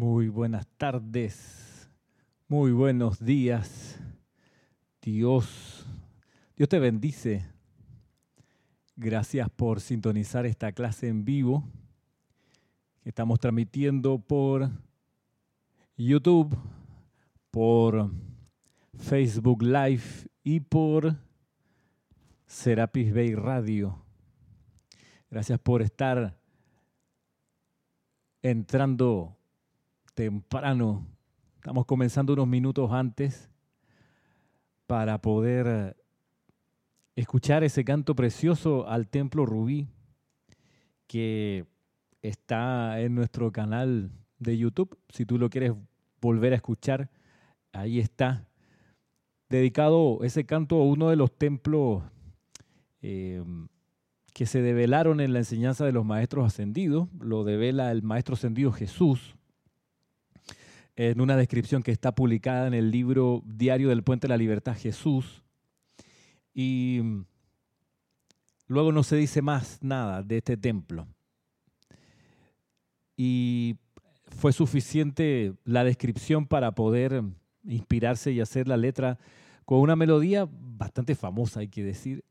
Muy buenas tardes, muy buenos días. Dios, Dios te bendice. Gracias por sintonizar esta clase en vivo que estamos transmitiendo por YouTube, por Facebook Live y por Serapis Bay Radio. Gracias por estar entrando temprano. Estamos comenzando unos minutos antes para poder escuchar ese canto precioso al templo rubí que está en nuestro canal de YouTube. Si tú lo quieres volver a escuchar, ahí está. Dedicado ese canto a uno de los templos eh, que se develaron en la enseñanza de los maestros ascendidos. Lo devela el maestro ascendido Jesús en una descripción que está publicada en el libro Diario del Puente de la Libertad Jesús. Y luego no se dice más nada de este templo. Y fue suficiente la descripción para poder inspirarse y hacer la letra con una melodía bastante famosa, hay que decir,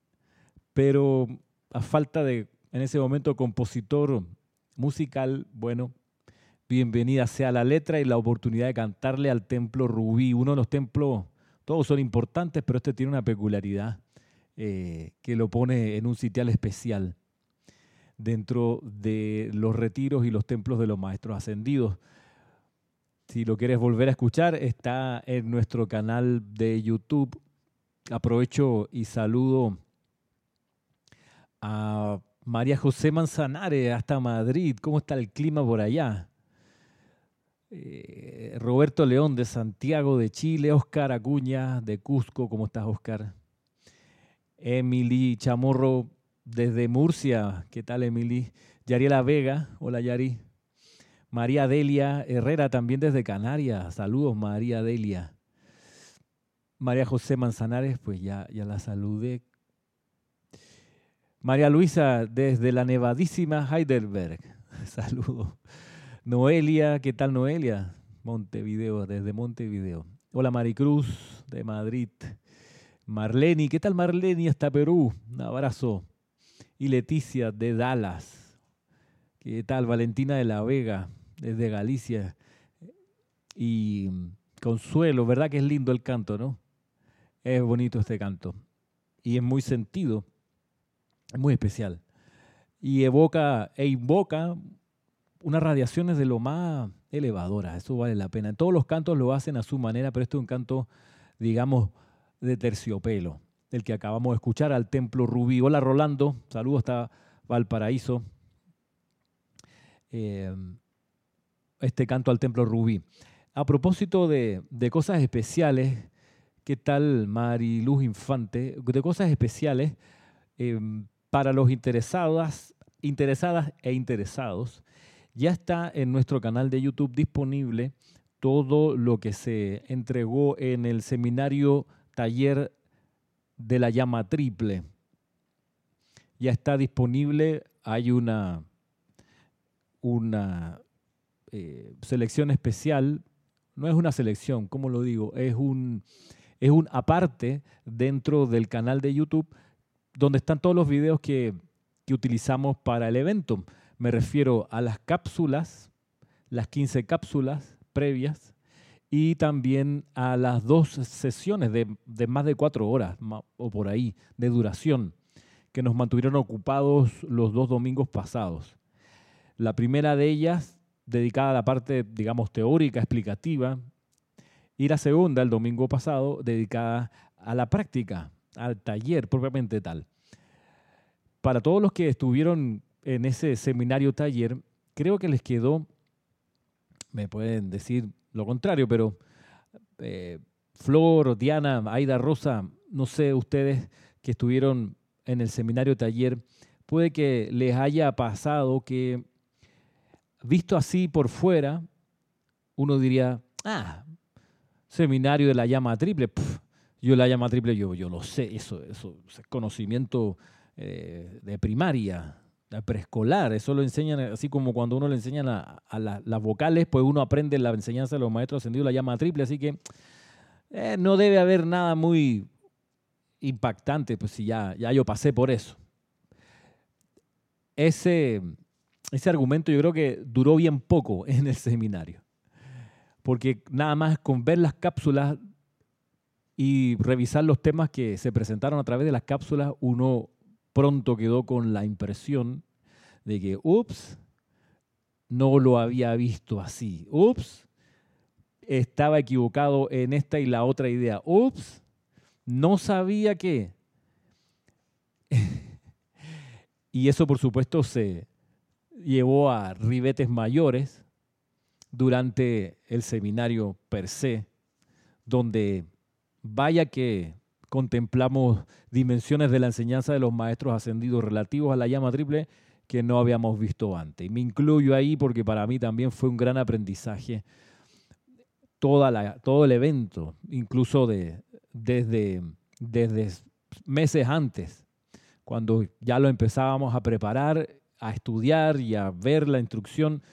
pero a falta de, en ese momento, compositor musical, bueno, bienvenida sea la letra y la oportunidad de cantarle al templo rubí, uno de los templos, todos son importantes, pero este tiene una peculiaridad eh, que lo pone en un sitial especial dentro de los retiros y los templos de los maestros ascendidos. Si lo quieres volver a escuchar, está en nuestro canal de YouTube. Aprovecho y saludo a María José Manzanares hasta Madrid. ¿Cómo está el clima por allá? Eh, Roberto León de Santiago de Chile, Oscar Acuña de Cusco, ¿cómo estás Oscar? Emily Chamorro desde Murcia, ¿qué tal Emily? Yariela Vega, hola Yari. María Delia Herrera también desde Canarias, saludos María Delia. María José Manzanares, pues ya, ya la saludé. María Luisa desde la nevadísima Heidelberg, saludos. Noelia, ¿qué tal Noelia? Montevideo, desde Montevideo. Hola Maricruz, de Madrid. Marleni, ¿qué tal Marleni hasta Perú? Un abrazo. Y Leticia, de Dallas. ¿Qué tal Valentina de la Vega, desde Galicia? Y Consuelo, ¿verdad que es lindo el canto, no? Es bonito este canto. Y es muy sentido, es muy especial. Y evoca e invoca unas radiaciones de lo más elevadora, eso vale la pena. Todos los cantos lo hacen a su manera, pero este es un canto, digamos, de terciopelo, el que acabamos de escuchar al Templo Rubí. Hola Rolando, saludos hasta Valparaíso. Eh, este canto al Templo Rubí. A propósito de, cosas especiales, ¿qué tal Mariluz Infante? De cosas especiales eh, para los interesadas, interesadas e interesados ya está en nuestro canal de YouTube disponible todo lo que se entregó en el seminario taller de la llama triple. Ya está disponible, hay una, una eh, selección especial, no es una selección, ¿cómo lo digo? Es un, es un aparte dentro del canal de YouTube donde están todos los videos que, que utilizamos para el evento. Me refiero a las cápsulas, las 15 cápsulas previas y también a las dos sesiones de, más de cuatro horas o por ahí de duración que nos mantuvieron ocupados los dos domingos pasados. La primera de ellas dedicada a la parte, digamos, teórica, explicativa, y la segunda, el domingo pasado, dedicada a la práctica, al taller propiamente tal. Para todos los que estuvieron en ese seminario taller, creo que les quedó, me pueden decir lo contrario, pero eh, Flor, Diana, Aida Rosa, no sé ustedes que estuvieron en el seminario taller, puede que les haya pasado que, visto así por fuera, uno diría, ah, seminario de la llama triple, yo la llama triple, yo, yo lo sé, eso, eso es conocimiento eh, de primaria, preescolar, eso lo enseñan así como cuando uno le enseñan a, las vocales, pues uno aprende la enseñanza de los maestros ascendidos, la llama triple, así que eh, no debe haber nada muy impactante, pues si ya, ya yo pasé por eso. Ese, ese argumento yo creo que duró bien poco en el seminario, porque nada más con ver las cápsulas y revisar los temas que se presentaron a través de las cápsulas, uno pronto quedó con la impresión de que, ups, no lo había visto así. Ups, estaba equivocado en esta y la otra idea. Ups, no sabía qué. y eso, por supuesto, se llevó a ribetes mayores durante el seminario per se, donde vaya que contemplamos dimensiones de la enseñanza de los maestros ascendidos relativos a la llama triple que no habíamos visto antes. Y me incluyo ahí porque para mí también fue un gran aprendizaje todo el evento, incluso de, desde, desde meses antes, cuando ya lo empezábamos a preparar, a estudiar y a ver la instrucción,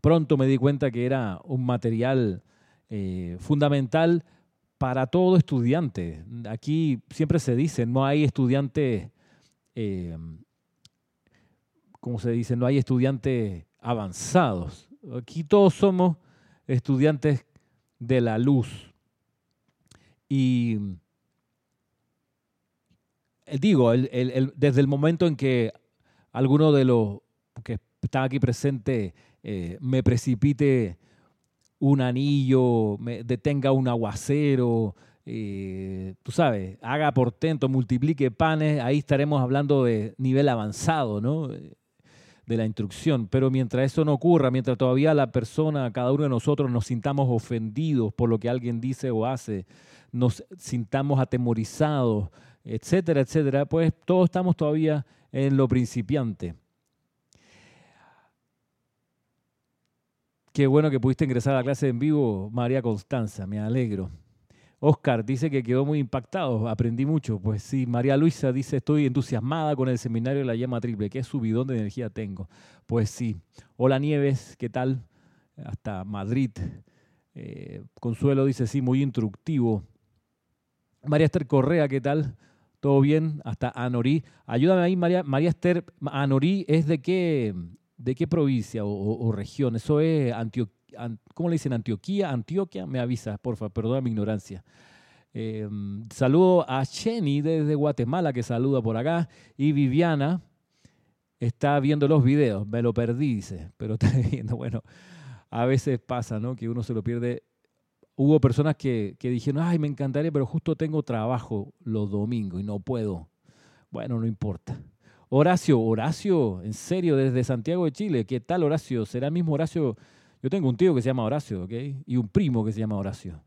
pronto me di cuenta que era un material eh, fundamental para todo estudiante. Aquí siempre se dice, no hay estudiantes, eh, ¿cómo se dice? No hay estudiantes avanzados. Aquí todos somos estudiantes de la luz. Y eh, digo, desde el momento en que alguno de los que están aquí presentes eh, me precipite un anillo, me detenga un aguacero, eh, tú sabes, haga portento, multiplique panes, ahí estaremos hablando de nivel avanzado, ¿no? De la instrucción. Pero mientras eso no ocurra, mientras todavía la persona, cada uno de nosotros nos sintamos ofendidos por lo que alguien dice o hace, nos sintamos atemorizados, etcétera, etcétera, pues todos estamos todavía en lo principiante. Qué bueno que pudiste ingresar a la clase en vivo, María Constanza, me alegro. Oscar dice que quedó muy impactado, aprendí mucho. Pues sí, María Luisa dice, estoy entusiasmada con el seminario de la llama triple, qué subidón de energía tengo. Pues sí. Hola Nieves, ¿qué tal? Hasta Madrid. Eh, Consuelo dice, sí, muy instructivo. María Esther Correa, ¿qué tal? ¿Todo bien? Hasta Anorí. Ayúdame ahí, María, María Esther. Anorí es de qué, ¿De qué provincia o, región? Eso es Antioquia. ¿Cómo le dicen? Antioquía, Antioquia. Me avisa, por favor, perdona mi ignorancia. Em, saludo a Jenny desde Guatemala que saluda por acá. Y Viviana está viendo los videos. Me lo perdí, dice, pero está viendo. Bueno, a veces pasa, ¿no? Que uno se lo pierde. Hubo personas que, que dijeron, ay, me encantaría, pero justo tengo trabajo los domingos y no puedo. Bueno, no importa. Horacio, Horacio, en serio, desde Santiago de Chile. ¿Qué tal, Horacio? ¿Será mismo Horacio? Yo tengo un tío que se llama Horacio, ¿ok? Y un primo que se llama Horacio.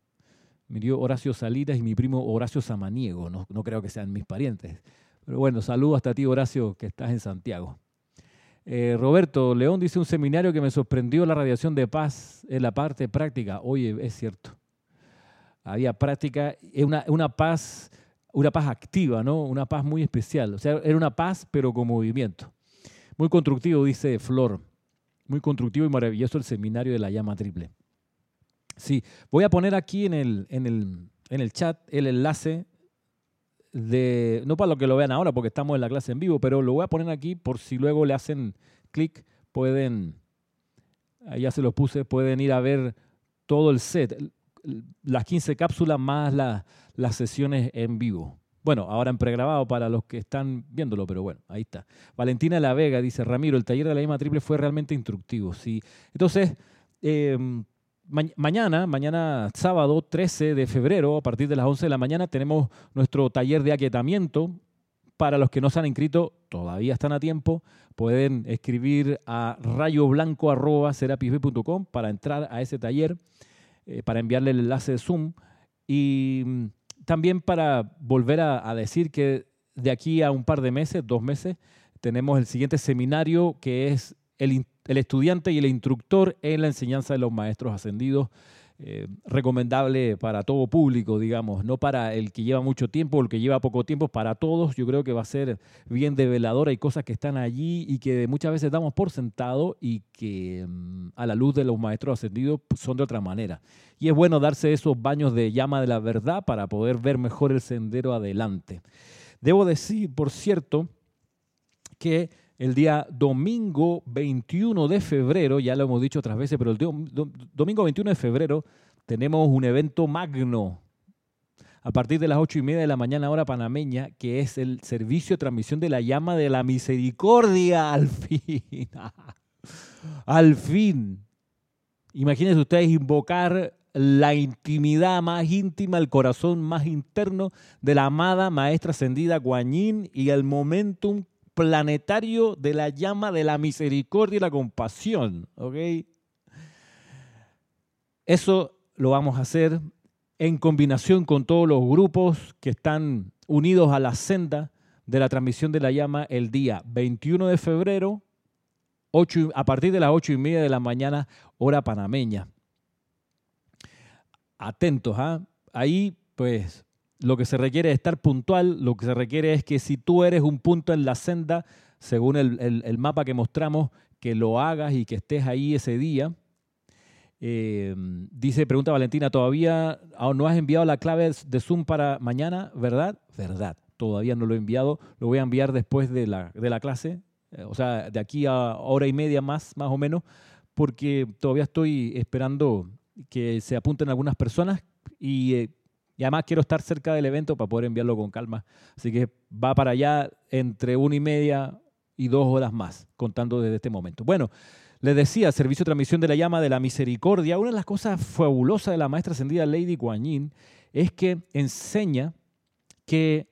Mi tío Horacio Salidas y mi primo Horacio Samaniego. No, no creo que sean mis parientes. Pero bueno, saludo hasta ti, Horacio, que estás en Santiago. Eh, Roberto León dice un seminario que me sorprendió la radiación de paz en la parte práctica. Oye, es cierto. Había práctica, una, una paz una paz activa, ¿no? Una paz muy especial. O sea, era una paz, pero con movimiento. Muy constructivo, dice Flor. Muy constructivo y maravilloso el seminario de la llama triple. Sí, voy a poner aquí en el, en el, en el chat el enlace de, no para lo que lo vean ahora porque estamos en la clase en vivo, pero lo voy a poner aquí por si luego le hacen clic, pueden, ya se los puse, pueden ir a ver todo el set las 15 cápsulas más las sesiones en vivo. Bueno, ahora en pregrabado para los que están viéndolo, pero bueno, ahí está. Valentina La Vega dice, Ramiro, el taller de la llama triple fue realmente instructivo. Sí. Entonces, em, mañana, mañana sábado 13 de febrero, a partir de las 11 de la mañana, tenemos nuestro taller de aquietamiento. Para los que no se han inscrito, todavía están a tiempo. Pueden escribir a rayoblanco.com para entrar a ese taller. Eh, para enviarle el enlace de Zoom y también para volver a, decir que de aquí a un par de meses, dos meses, tenemos el siguiente seminario que es el, estudiante y el instructor en la enseñanza de los maestros ascendidos. Eh, recomendable para todo público, digamos, no para el que lleva mucho tiempo o el que lleva poco tiempo, para todos yo creo que va a ser bien develadora. Hay cosas que están allí y que muchas veces damos por sentado y que mm, a la luz de los maestros ascendidos pues, son de otra manera. Y es bueno darse esos baños de llama de la verdad para poder ver mejor el sendero adelante. Debo decir, por cierto, que el día domingo 21 de febrero, ya lo hemos dicho otras veces, pero el domingo 21 de febrero tenemos un evento magno a partir de las ocho y media de la mañana hora panameña, que es el servicio de transmisión de la llama de la misericordia, al fin. al fin. Imagínense ustedes invocar la intimidad más íntima, el corazón más interno de la amada maestra ascendida Guanyin y el momentum planetario de la llama de la misericordia y la compasión. Eso lo vamos a hacer en combinación con todos los grupos que están unidos a la senda de la transmisión de la llama el día 21 de febrero a partir de las ocho y media de la mañana, hora panameña. Atentos, ¿ah? Ahí, pues, lo que se requiere es estar puntual, lo que se requiere es que si tú eres un punto en la senda, según el, mapa que mostramos, que lo hagas y que estés ahí ese día. Eh, dice, pregunta Valentina, ¿todavía no has enviado la clave de Zoom para mañana? ¿Verdad? Verdad, todavía no lo he enviado, lo voy a enviar después de la, de la clase, eh, o sea, de aquí a hora y media más, más o menos, porque todavía estoy esperando que se apunten algunas personas y eh, y además quiero estar cerca del evento para poder enviarlo con calma. Así que va para allá entre una y media y dos horas más, contando desde este momento. Bueno, les decía, servicio de transmisión de la llama de la misericordia. Una de las cosas fabulosas de la maestra ascendida Lady Kuan Yin es que enseña que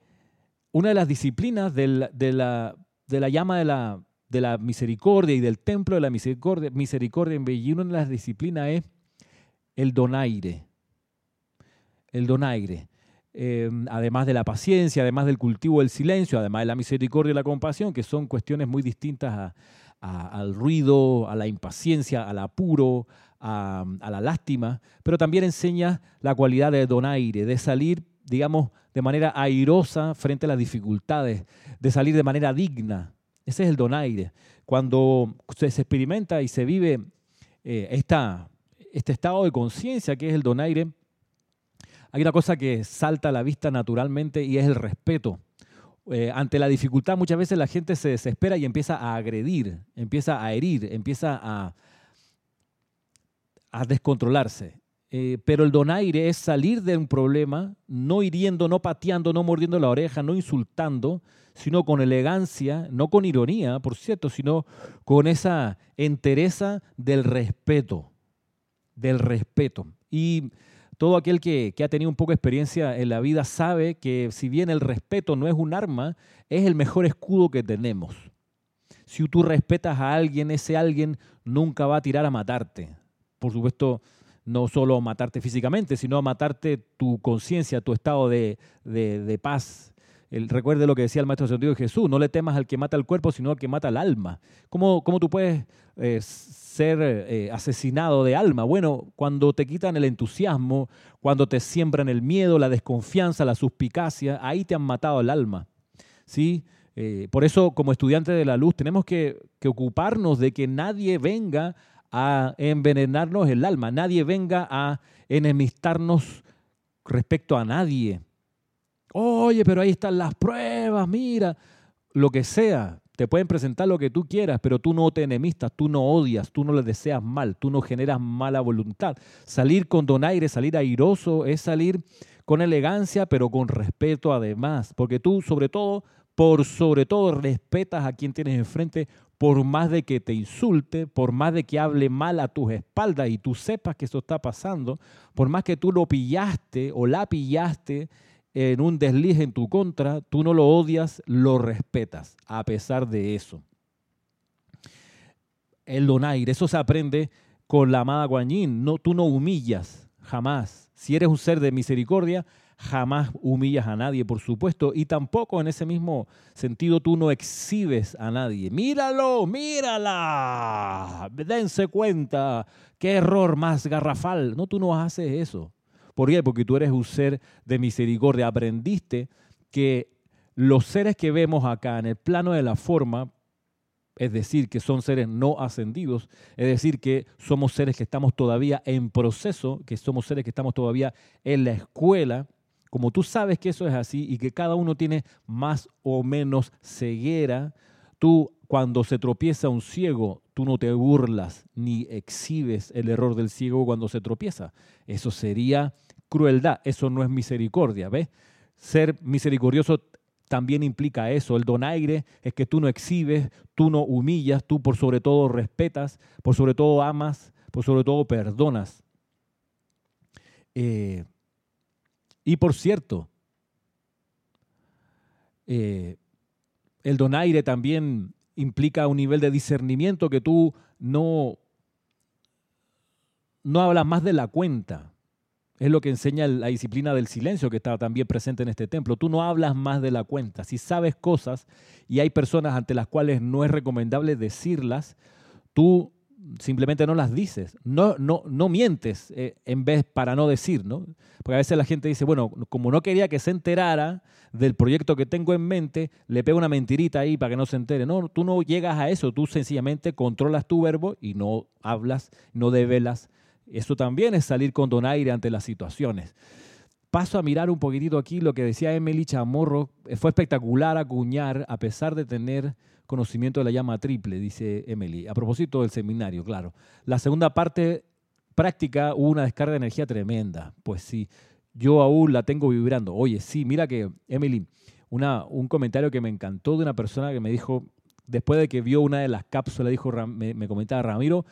una de las disciplinas de, la, llama de la, de la misericordia y del templo de la misericordia, misericordia en Beijing, una de las disciplinas es el donaire el donaire. Em, además de la paciencia, además del cultivo del silencio, además de la misericordia y la compasión, que son cuestiones muy distintas al ruido, a la impaciencia, al apuro, a, la lástima, pero también enseña la cualidad de donaire, de salir, digamos, de manera airosa frente a las dificultades, de salir de manera digna. Ese es el donaire. Cuando se, experimenta y se vive eh, este estado de conciencia que es el donaire, hay una cosa que salta a la vista naturalmente y es el respeto. Eh, ante la dificultad muchas veces la gente se desespera y empieza a agredir, empieza a herir, empieza a, a descontrolarse. Eh, pero el donaire es salir de un problema, no hiriendo, no pateando, no mordiendo la oreja, no insultando, sino con elegancia, no con ironía, por cierto, sino con esa entereza del respeto, del respeto. Y todo aquel que, ha tenido un poco de experiencia en la vida sabe que si bien el respeto no es un arma, es el mejor escudo que tenemos. Si tú respetas a alguien, ese alguien nunca va a tirar a matarte. Por supuesto, no solo matarte físicamente, sino a matarte tu conciencia, tu estado de, paz. El, recuerde lo que decía el Maestro Sentido de Jesús, no le temas al que mata el cuerpo, sino al que mata el alma. ¿Cómo, cómo tú puedes eh, ser eh, asesinado de alma. Bueno, cuando te quitan el entusiasmo, cuando te siembran el miedo, la desconfianza, la suspicacia, ahí te han matado el alma. ¿sí? Eh, por eso, como estudiantes de la luz, tenemos que, que ocuparnos de que nadie venga a envenenarnos el alma, nadie venga a enemistarnos respecto a nadie. Oye, pero ahí están las pruebas, mira, lo que sea. Te pueden presentar lo que tú quieras, pero tú no te enemistas, tú no odias, tú no le deseas mal, tú no generas mala voluntad. Salir con donaire, salir airoso, es salir con elegancia, pero con respeto además, porque tú sobre todo, por sobre todo, respetas a quien tienes enfrente, por más de que te insulte, por más de que hable mal a tus espaldas y tú sepas que esto está pasando, por más que tú lo pillaste o la pillaste en un desliz en tu contra, tú no lo odias, lo respetas, a pesar de eso. El donaire, eso se aprende con la amada Guanyin. No, tú no humillas, jamás. Si eres un ser de misericordia, jamás humillas a nadie, por supuesto, y tampoco en ese mismo sentido tú no exhibes a nadie. Míralo, mírala, dense cuenta, qué error más garrafal. No, tú no haces eso. ¿Por qué? Porque tú eres un ser de misericordia. Aprendiste que los seres que vemos acá en el plano de la forma, es decir, que son seres no ascendidos, es decir, que somos seres que estamos todavía en proceso, que somos seres que estamos todavía en la escuela, como tú sabes que eso es así y que cada uno tiene más o menos ceguera, tú cuando se tropieza un ciego, tú no te burlas ni exhibes el error del ciego cuando se tropieza. Eso sería crueldad, eso no es misericordia, ¿ves? Ser misericordioso también implica eso. El donaire es que tú no exhibes, tú no humillas, tú por sobre todo respetas, por sobre todo amas, por sobre todo perdonas. Eh, y por cierto, eh, el donaire también implica un nivel de discernimiento que tú no, no hablas más de la cuenta. Es lo que enseña la disciplina del silencio que está también presente en este templo. Tú no hablas más de la cuenta. Si sabes cosas y hay personas ante las cuales no es recomendable decirlas, tú simplemente no las dices. No, no, no mientes eh, en vez para no decir, ¿no? Porque a veces la gente dice, bueno, como no quería que se enterara del proyecto que tengo en mente, le pego una mentirita ahí para que no se entere. No, tú no llegas a eso, tú sencillamente controlas tu verbo y no hablas, no develas eso también es salir con donaire ante las situaciones. Paso a mirar un poquitito aquí lo que decía Emily Chamorro. Fue espectacular acuñar, a pesar de tener conocimiento de la llama triple, dice Emily. A propósito del seminario, claro. La segunda parte práctica hubo una descarga de energía tremenda. Pues sí, yo aún la tengo vibrando. Oye, sí, mira que, Emily, una, un comentario que me encantó de una persona que me dijo, después de que vio una de las cápsulas, dijo, me, me comentaba Ramiro,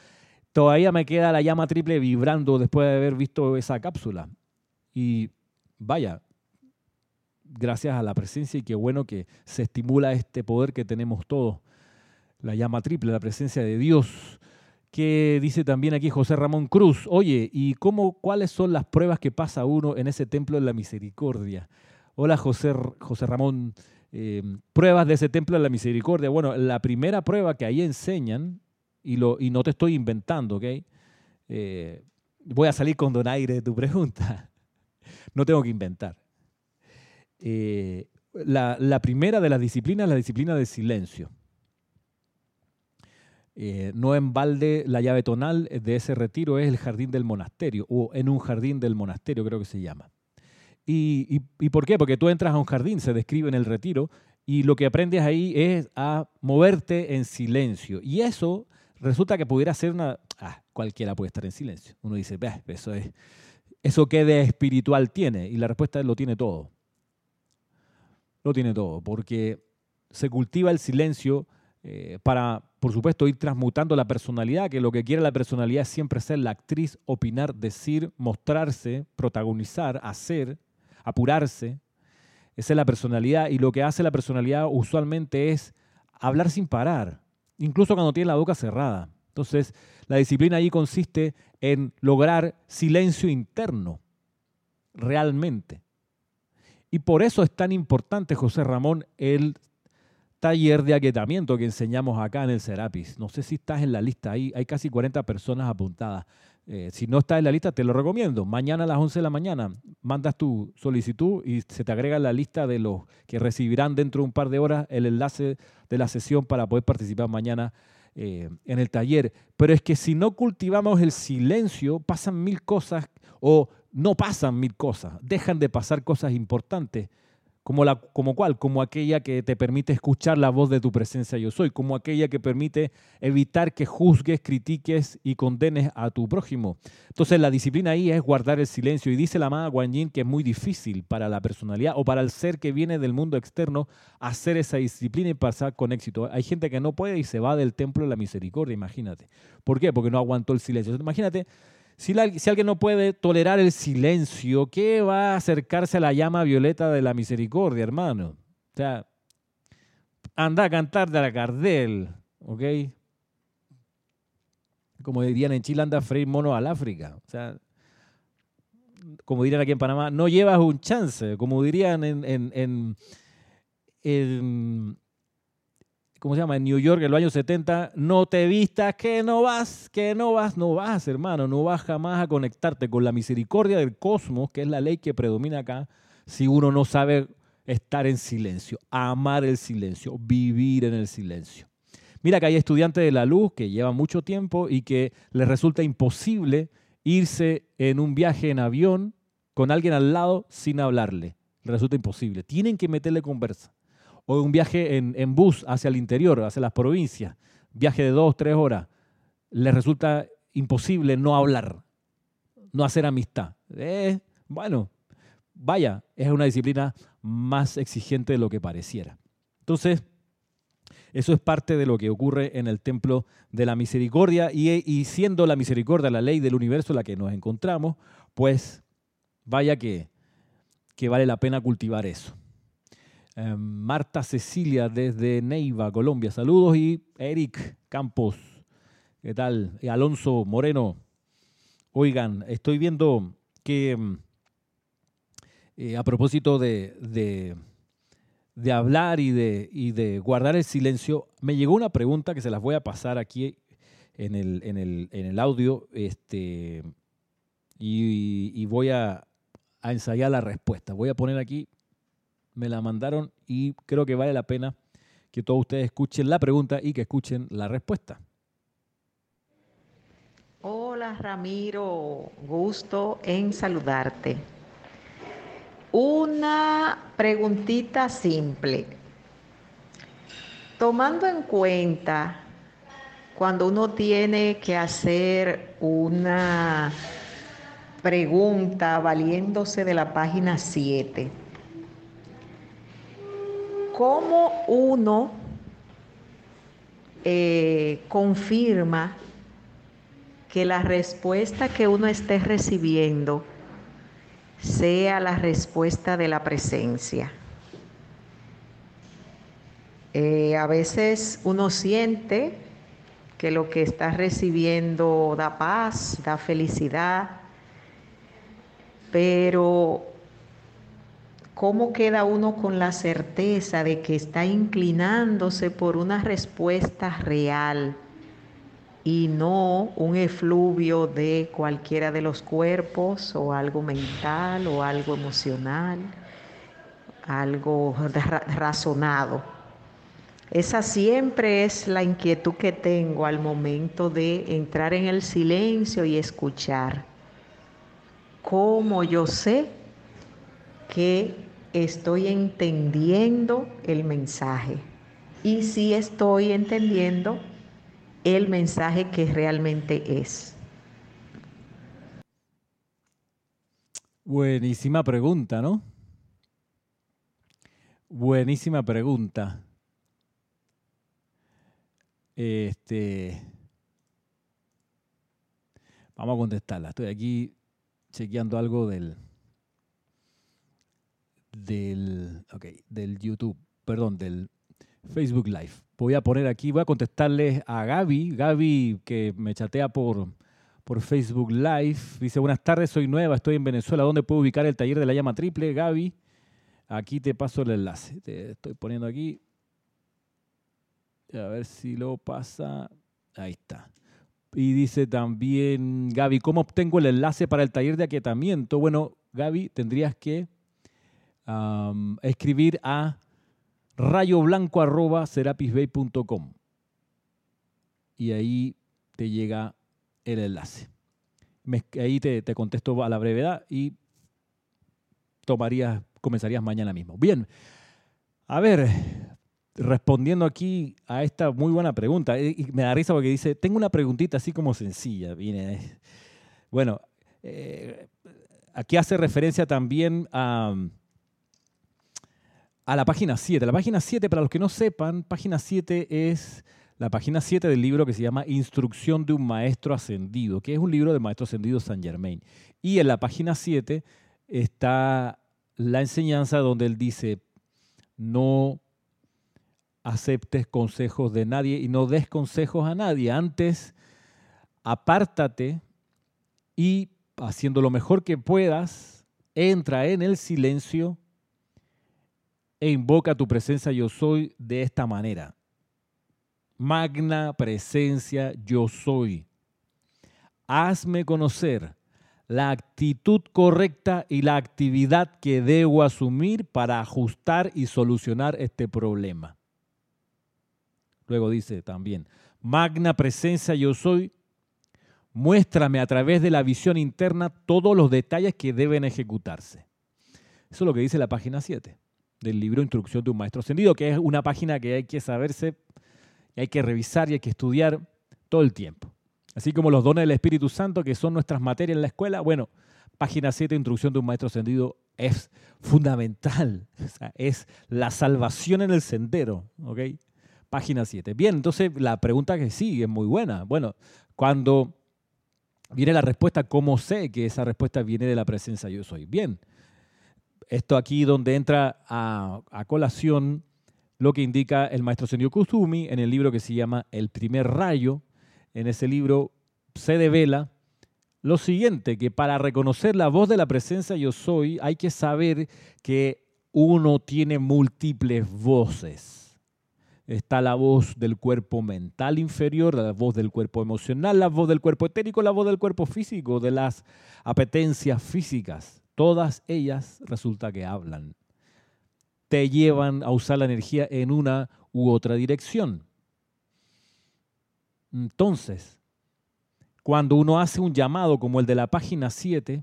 todavía me queda la llama triple vibrando después de haber visto esa cápsula. Y vaya, gracias a la presencia y qué bueno que se estimula este poder que tenemos todos, la llama triple, la presencia de Dios. Que dice también aquí José Ramón Cruz, oye, ¿y cómo, cuáles son las pruebas que pasa uno en ese templo de la misericordia? Hola José, José Ramón, eh, pruebas de ese templo de la misericordia. Bueno, la primera prueba que ahí enseñan y, lo, y no te estoy inventando, ¿ok? Eh, voy a salir con donaire de tu pregunta. no tengo que inventar. Eh, la, primera de las disciplinas es la disciplina del silencio. Eh, no en balde la llave tonal de ese retiro es el jardín del monasterio, o en un jardín del monasterio creo que se llama. ¿Y, y, y por qué? Porque tú entras a un jardín, se describe en el retiro, y lo que aprendes ahí es a moverte en silencio. Y eso resulta que pudiera ser una... Ah, cualquiera puede estar en silencio. Uno dice, eso es... ¿Eso qué de espiritual tiene? Y la respuesta es lo tiene todo. Lo tiene todo, porque se cultiva el silencio eh, para, por supuesto, ir transmutando la personalidad, que lo que quiere la personalidad es siempre ser la actriz, opinar, decir, mostrarse, protagonizar, hacer, apurarse. Esa es la personalidad y lo que hace la personalidad usualmente es hablar sin parar, incluso cuando tiene la boca cerrada. Entonces, la disciplina ahí consiste en lograr silencio interno, realmente. Y por eso es tan importante, José Ramón, el taller de aquietamiento que enseñamos acá en el Serapis. No sé si estás en la lista ahí, hay casi 40 personas apuntadas. Eh, si no estás en la lista, te lo recomiendo. Mañana a las 11 de la mañana mandas tu solicitud y se te agrega la lista de los que recibirán dentro de un par de horas el enlace de la sesión para poder participar mañana eh, en el taller. Pero es que si no cultivamos el silencio, pasan mil cosas o no pasan mil cosas, dejan de pasar cosas importantes como, la, como cuál, como aquella que te permite escuchar la voz de tu presencia yo soy, como aquella que permite evitar que juzgues, critiques y condenes a tu prójimo. Entonces la disciplina ahí es guardar el silencio y dice la amada Guan Yin que es muy difícil para la personalidad o para el ser que viene del mundo externo hacer esa disciplina y pasar con éxito. Hay gente que no puede y se va del templo de la misericordia, imagínate. ¿Por qué? Porque no aguantó el silencio. Imagínate si, alguien no puede tolerar el silencio, ¿qué va a acercarse a la llama violeta de la misericordia, hermano? O sea, anda a cantar de la Cardel, ¿ok? Como dirían en Chile, anda a freír mono al África. O sea, como dirían aquí en Panamá, no llevas un chance, como dirían en, en, en, ¿cómo se llama? En New York en los años 70, no te vistas que no vas, que no vas, no vas, hermano, no vas jamás a conectarte con la misericordia del cosmos, que es la ley que predomina acá, si uno no sabe estar en silencio, amar el silencio, vivir en el silencio. Mira que hay estudiantes de la luz que llevan mucho tiempo y que les resulta imposible irse en un viaje en avión con alguien al lado sin hablarle. Resulta imposible. Tienen que meterle conversa. O un viaje en, bus hacia el interior, hacia las provincias, viaje de dos, tres horas. Les resulta imposible no hablar, no hacer amistad. Eh, bueno, vaya, es una disciplina más exigente de lo que pareciera. Entonces, eso es parte de lo que ocurre en el templo de la misericordia y, siendo la misericordia la ley del universo en la que nos encontramos, pues vaya que, que vale la pena cultivar eso. Em, Marta Cecilia desde Neiva, Colombia, saludos y Eric Campos, ¿qué tal? Y Alonso Moreno, oigan, estoy viendo que em, eh, a propósito de, de, hablar y de, y de guardar el silencio, me llegó una pregunta que se las voy a pasar aquí en el, en el, en el audio este, y, voy a, a ensayar la respuesta. Voy a poner aquí, me la mandaron y creo que vale la pena que todos ustedes escuchen la pregunta y que escuchen la respuesta. Hola Ramiro, gusto en saludarte. Una preguntita simple. Tomando en cuenta cuando uno tiene que hacer una pregunta valiéndose de la página 7, ¿cómo uno eh, confirma que la respuesta que uno esté recibiendo sea la respuesta de la presencia. Eh, a veces uno siente que lo que está recibiendo da paz, da felicidad, pero ¿cómo queda uno con la certeza de que está inclinándose por una respuesta real? y no un efluvio de cualquiera de los cuerpos o algo mental o algo emocional, algo razonado. Esa siempre es la inquietud que tengo al momento de entrar en el silencio y escuchar. ¿Cómo yo sé que estoy entendiendo el mensaje? Y si estoy entendiendo el mensaje que realmente es? Buenísima pregunta, ¿no? Buenísima pregunta. Este. Vamos a contestarla. Estoy aquí chequeando algo del. Del. Ok, del YouTube. Perdón, del Facebook Live. Voy a poner aquí, voy a contestarles a Gaby, Gaby que me chatea por, por Facebook Live. Dice, buenas tardes, soy nueva, estoy en Venezuela. ¿Dónde puedo ubicar el taller de la llama triple? Gaby, aquí te paso el enlace. Te estoy poniendo aquí. A ver si lo pasa. Ahí está. Y dice también Gaby, ¿cómo obtengo el enlace para el taller de aquietamiento? Bueno, Gaby, tendrías que escribir a rayoblanco.com y ahí te llega el enlace. ahí te, contesto a la brevedad y tomarías, comenzarías mañana mismo. Bien, a ver, respondiendo aquí a esta muy buena pregunta, y me da risa porque dice, tengo una preguntita así como sencilla. Viene, bueno, eh, aquí hace referencia también a a la página 7. La página 7, para los que no sepan, página 7 es la página 7 del libro que se llama Instrucción de un Maestro Ascendido, que es un libro del Maestro Ascendido San Germain. Y en la página 7 está la enseñanza donde él dice, no aceptes consejos de nadie y no des consejos a nadie. Antes, apártate y haciendo lo mejor que puedas, entra en el silencio e invoca tu presencia yo soy de esta manera. Magna presencia yo soy. Hazme conocer la actitud correcta y la actividad que debo asumir para ajustar y solucionar este problema. Luego dice también, magna presencia yo soy, muéstrame a través de la visión interna todos los detalles que deben ejecutarse. Eso es lo que dice la página 7 del libro Instrucción de un Maestro Ascendido, que es una página que hay que saberse, hay que revisar y hay que estudiar todo el tiempo. Así como los dones del Espíritu Santo, que son nuestras materias en la escuela, bueno, página 7, Instrucción de un Maestro Ascendido, es fundamental. es la salvación en el sendero, ¿ok? Página 7. Bien, entonces la pregunta que sigue es muy buena. Bueno, cuando viene la respuesta, ¿cómo sé que esa respuesta viene de la presencia yo soy? Bien, esto aquí donde entra a, colación lo que indica el maestro Sendio Kusumi en el libro que se llama El primer rayo. En ese libro se devela lo siguiente, que para reconocer la voz de la presencia yo soy hay que saber que uno tiene múltiples voces. Está la voz del cuerpo mental inferior, la voz del cuerpo emocional, la voz del cuerpo etérico, la voz del cuerpo físico, de las apetencias físicas. Todas ellas resulta que hablan. Te llevan a usar la energía en una u otra dirección. Entonces, cuando uno hace un llamado como el de la página 7,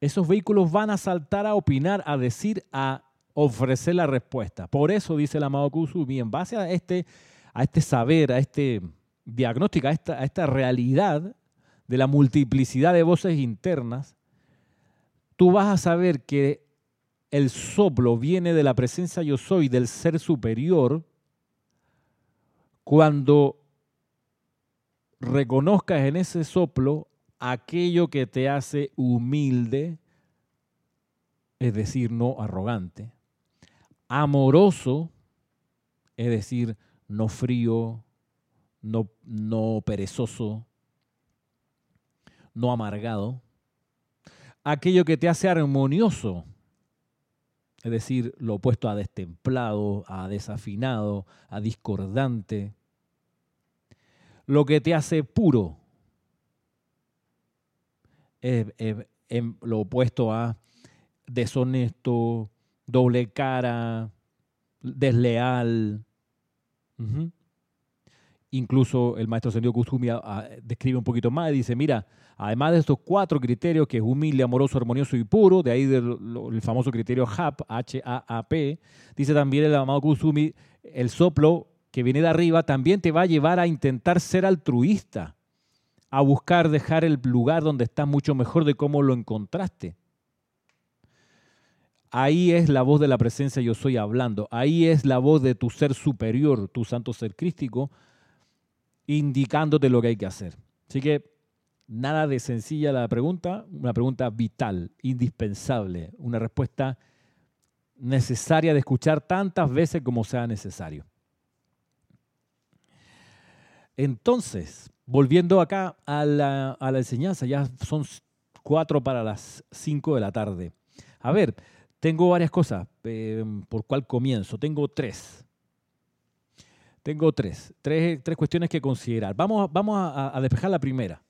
esos vehículos van a saltar a opinar, a decir, a ofrecer la respuesta. Por eso dice el amado Kusumi, en base a este, a este saber, a este diagnóstico, a esta, a esta realidad de la multiplicidad de voces internas, tú vas a saber que el soplo viene de la presencia yo soy del ser superior cuando reconozcas en ese soplo aquello que te hace humilde, es decir, no arrogante, amoroso, es decir, no frío, no, no perezoso, no amargado, aquello que te hace armonioso, es decir, lo opuesto a destemplado, a desafinado, a discordante, lo que te hace puro, es, lo opuesto a deshonesto, doble cara, desleal. Incluso el maestro Sendio Kusumi ah, describe un poquito más y dice, mira, además de estos cuatro criterios, que es humilde, amoroso, armonioso y puro, de ahí el famoso criterio HAP, H-A-A-P, dice también el amado Kusumi, el soplo que viene de arriba también te va a llevar a intentar ser altruista, a buscar dejar el lugar donde estás mucho mejor de cómo lo encontraste. Ahí es la voz de la presencia yo soy hablando. Ahí es la voz de tu ser superior, tu santo ser crístico, indicándote lo que hay que hacer. Así que nada de sencilla la pregunta, una pregunta vital, indispensable, una respuesta necesaria de escuchar tantas veces como sea necesario. Entonces, volviendo acá a la, a la enseñanza, ya son cuatro para las cinco de la tarde. A ver, tengo varias cosas, eh, por cuál comienzo. Tengo tres. Tengo tres, tres, cuestiones que considerar. Vamos, vamos a, despejar la primera.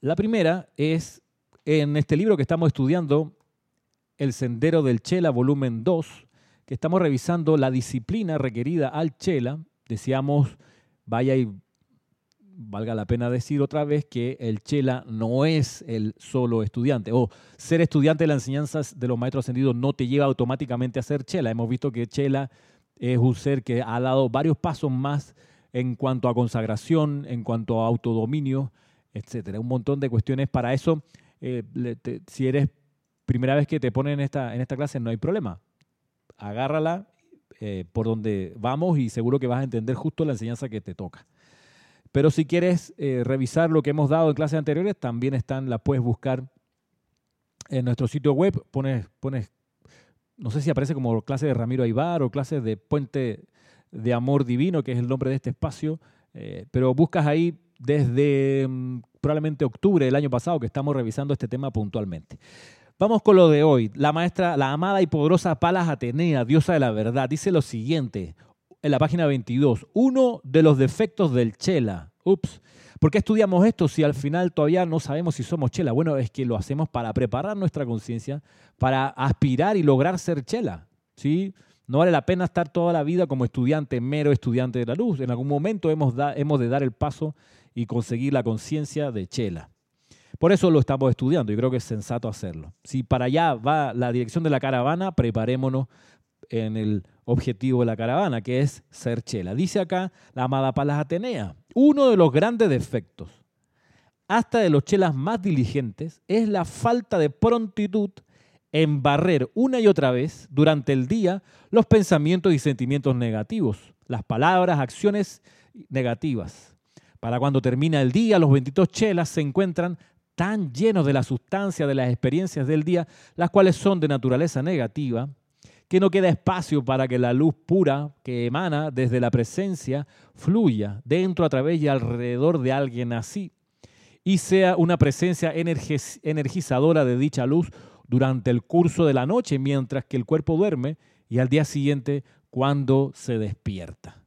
La primera es en este libro que estamos estudiando, El Sendero del Chela, volumen 2, que estamos revisando la disciplina requerida al Chela. Decíamos, vaya y valga la pena decir otra vez que el Chela no es el solo estudiante, o ser estudiante de las enseñanzas de los maestros ascendidos no te lleva automáticamente a ser Chela. Hemos visto que Chela es un ser que ha dado varios pasos más en cuanto a consagración, en cuanto a autodominio, etcétera. Un montón de cuestiones para eso. Eh, si eres primera vez que te ponen en esta, en esta clase, no hay problema. Agárrala eh, por donde vamos y seguro que vas a entender justo la enseñanza que te toca. Pero si quieres eh, revisar lo que hemos dado en clases anteriores, también están, la puedes buscar en nuestro sitio web. Pones, pones no sé si aparece como clase de Ramiro Aybar o clase de Puente de Amor Divino, que es el nombre de este espacio, pero buscas ahí desde mm, probablemente octubre del año pasado que estamos revisando este tema puntualmente. Vamos con lo de hoy. La maestra, la amada y poderosa Palas Atenea, diosa de la verdad, dice lo siguiente en la página 22. Uno de los defectos del chela. Ups. ¿Por qué estudiamos esto si al final todavía no sabemos si somos chela? Bueno, es que lo hacemos para preparar nuestra conciencia, para aspirar y lograr ser chela. ¿sí? No vale la pena estar toda la vida como estudiante, mero estudiante de la luz. En algún momento hemos, hemos de dar el paso y conseguir la conciencia de chela. Por eso lo estamos estudiando y creo que es sensato hacerlo. Si para allá va la dirección de la caravana, preparémonos en el objetivo de la caravana, que es ser chela. Dice acá la amada Palas Atenea, uno de los grandes defectos, hasta de los chelas más diligentes, es la falta de prontitud en barrer una y otra vez durante el día los pensamientos y sentimientos negativos, las palabras, acciones negativas. Para cuando termina el día, los benditos chelas se encuentran tan llenos de la sustancia de las experiencias del día, las cuales son de naturaleza negativa, que no queda espacio para que la luz pura que emana desde la presencia fluya dentro, a través y alrededor de alguien así, y sea una presencia energizadora de dicha luz durante el curso de la noche, mientras que el cuerpo duerme, y al día siguiente cuando se despierta.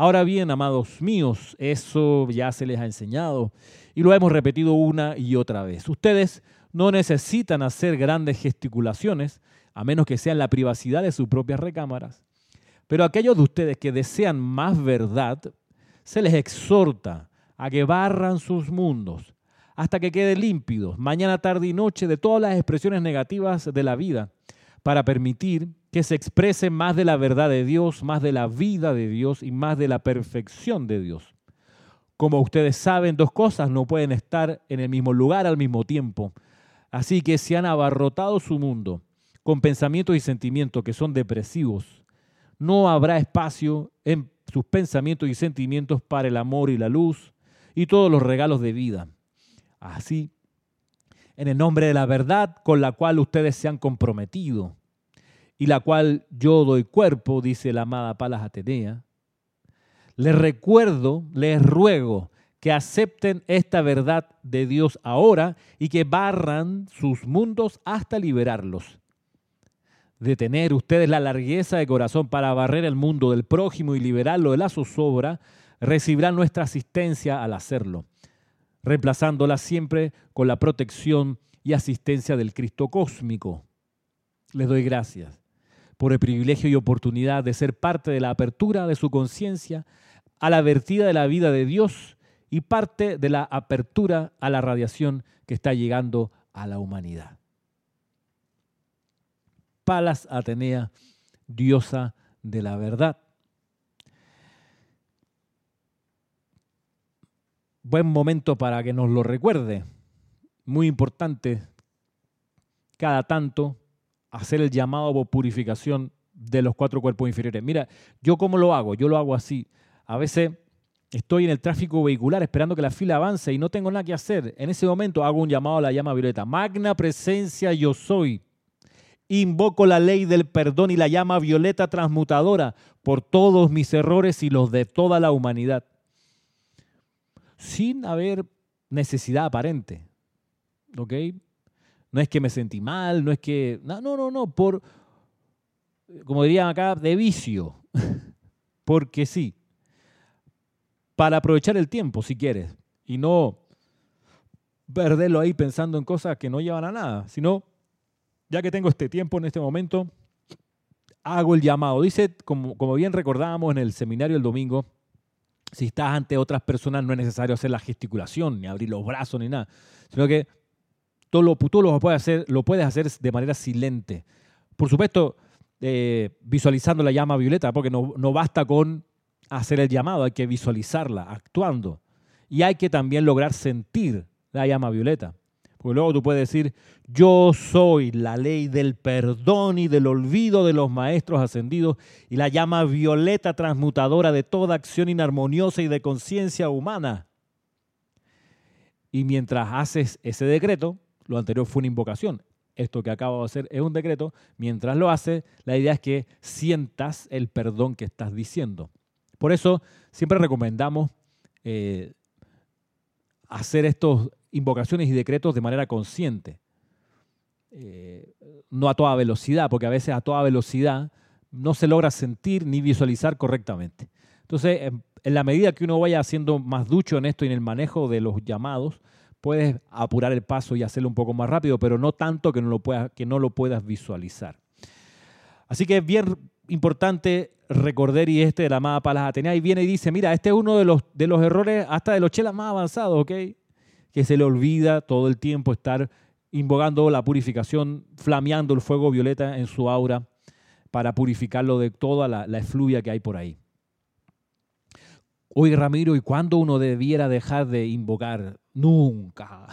Ahora bien, amados míos, eso ya se les ha enseñado y lo hemos repetido una y otra vez. Ustedes no necesitan hacer grandes gesticulaciones, a menos que sea en la privacidad de sus propias recámaras. Pero aquellos de ustedes que desean más verdad, se les exhorta a que barran sus mundos hasta que quede límpidos, mañana, tarde y noche, de todas las expresiones negativas de la vida, para permitir que se exprese más de la verdad de Dios, más de la vida de Dios y más de la perfección de Dios. Como ustedes saben, dos cosas no pueden estar en el mismo lugar al mismo tiempo. Así que si han abarrotado su mundo con pensamientos y sentimientos que son depresivos, no habrá espacio en sus pensamientos y sentimientos para el amor y la luz y todos los regalos de vida. Así, en el nombre de la verdad con la cual ustedes se han comprometido, y la cual yo doy cuerpo, dice la amada Palas Atenea, les recuerdo, les ruego que acepten esta verdad de Dios ahora y que barran sus mundos hasta liberarlos. De tener ustedes la largueza de corazón para barrer el mundo del prójimo y liberarlo de la zozobra, recibirán nuestra asistencia al hacerlo, reemplazándola siempre con la protección y asistencia del Cristo cósmico. Les doy gracias por el privilegio y oportunidad de ser parte de la apertura de su conciencia a la vertida de la vida de Dios y parte de la apertura a la radiación que está llegando a la humanidad. Palas Atenea, diosa de la verdad. Buen momento para que nos lo recuerde. Muy importante cada tanto hacer el llamado por purificación de los cuatro cuerpos inferiores. Mira, yo cómo lo hago, yo lo hago así. A veces estoy en el tráfico vehicular esperando que la fila avance y no tengo nada que hacer. En ese momento hago un llamado a la llama violeta. Magna presencia yo soy. Invoco la ley del perdón y la llama violeta transmutadora por todos mis errores y los de toda la humanidad. Sin haber necesidad aparente. ¿Ok? No es que me sentí mal, no es que... No, no, no, no, por, como dirían acá, de vicio. Porque sí. Para aprovechar el tiempo, si quieres. Y no perderlo ahí pensando en cosas que no llevan a nada, sino, ya que tengo este tiempo en este momento, hago el llamado. Dice, como, como bien recordábamos en el seminario el domingo, si estás ante otras personas no es necesario hacer la gesticulación, ni abrir los brazos, ni nada, sino que todo lo, tú lo puedes, hacer, lo puedes hacer de manera silente. Por supuesto, eh, visualizando la llama violeta, porque no, no basta con hacer el llamado, hay que visualizarla, actuando. Y hay que también lograr sentir la llama violeta. Porque luego tú puedes decir, yo soy la ley del perdón y del olvido de los maestros ascendidos y la llama violeta transmutadora de toda acción inarmoniosa y de conciencia humana. Y mientras haces ese decreto, lo anterior fue una invocación. Esto que acabo de hacer es un decreto. Mientras lo haces, la idea es que sientas el perdón que estás diciendo. Por eso siempre recomendamos eh, hacer estas invocaciones y decretos de manera consciente. Eh, no a toda velocidad, porque a veces a toda velocidad no se logra sentir ni visualizar correctamente. Entonces, en la medida que uno vaya haciendo más ducho en esto y en el manejo de los llamados, puedes apurar el paso y hacerlo un poco más rápido, pero no tanto que no lo, que no lo puedas visualizar. Así que es bien importante recordar y este de la amada Palas Atenea y viene y dice, mira, este es uno de los, de los errores hasta de los chelas más avanzados, ¿ok? Que se le olvida todo el tiempo estar invocando la purificación, flameando el fuego violeta en su aura para purificarlo de toda la, efluvia que hay por ahí. Oye, Ramiro, ¿y cuándo uno debiera dejar de invocar? Nunca.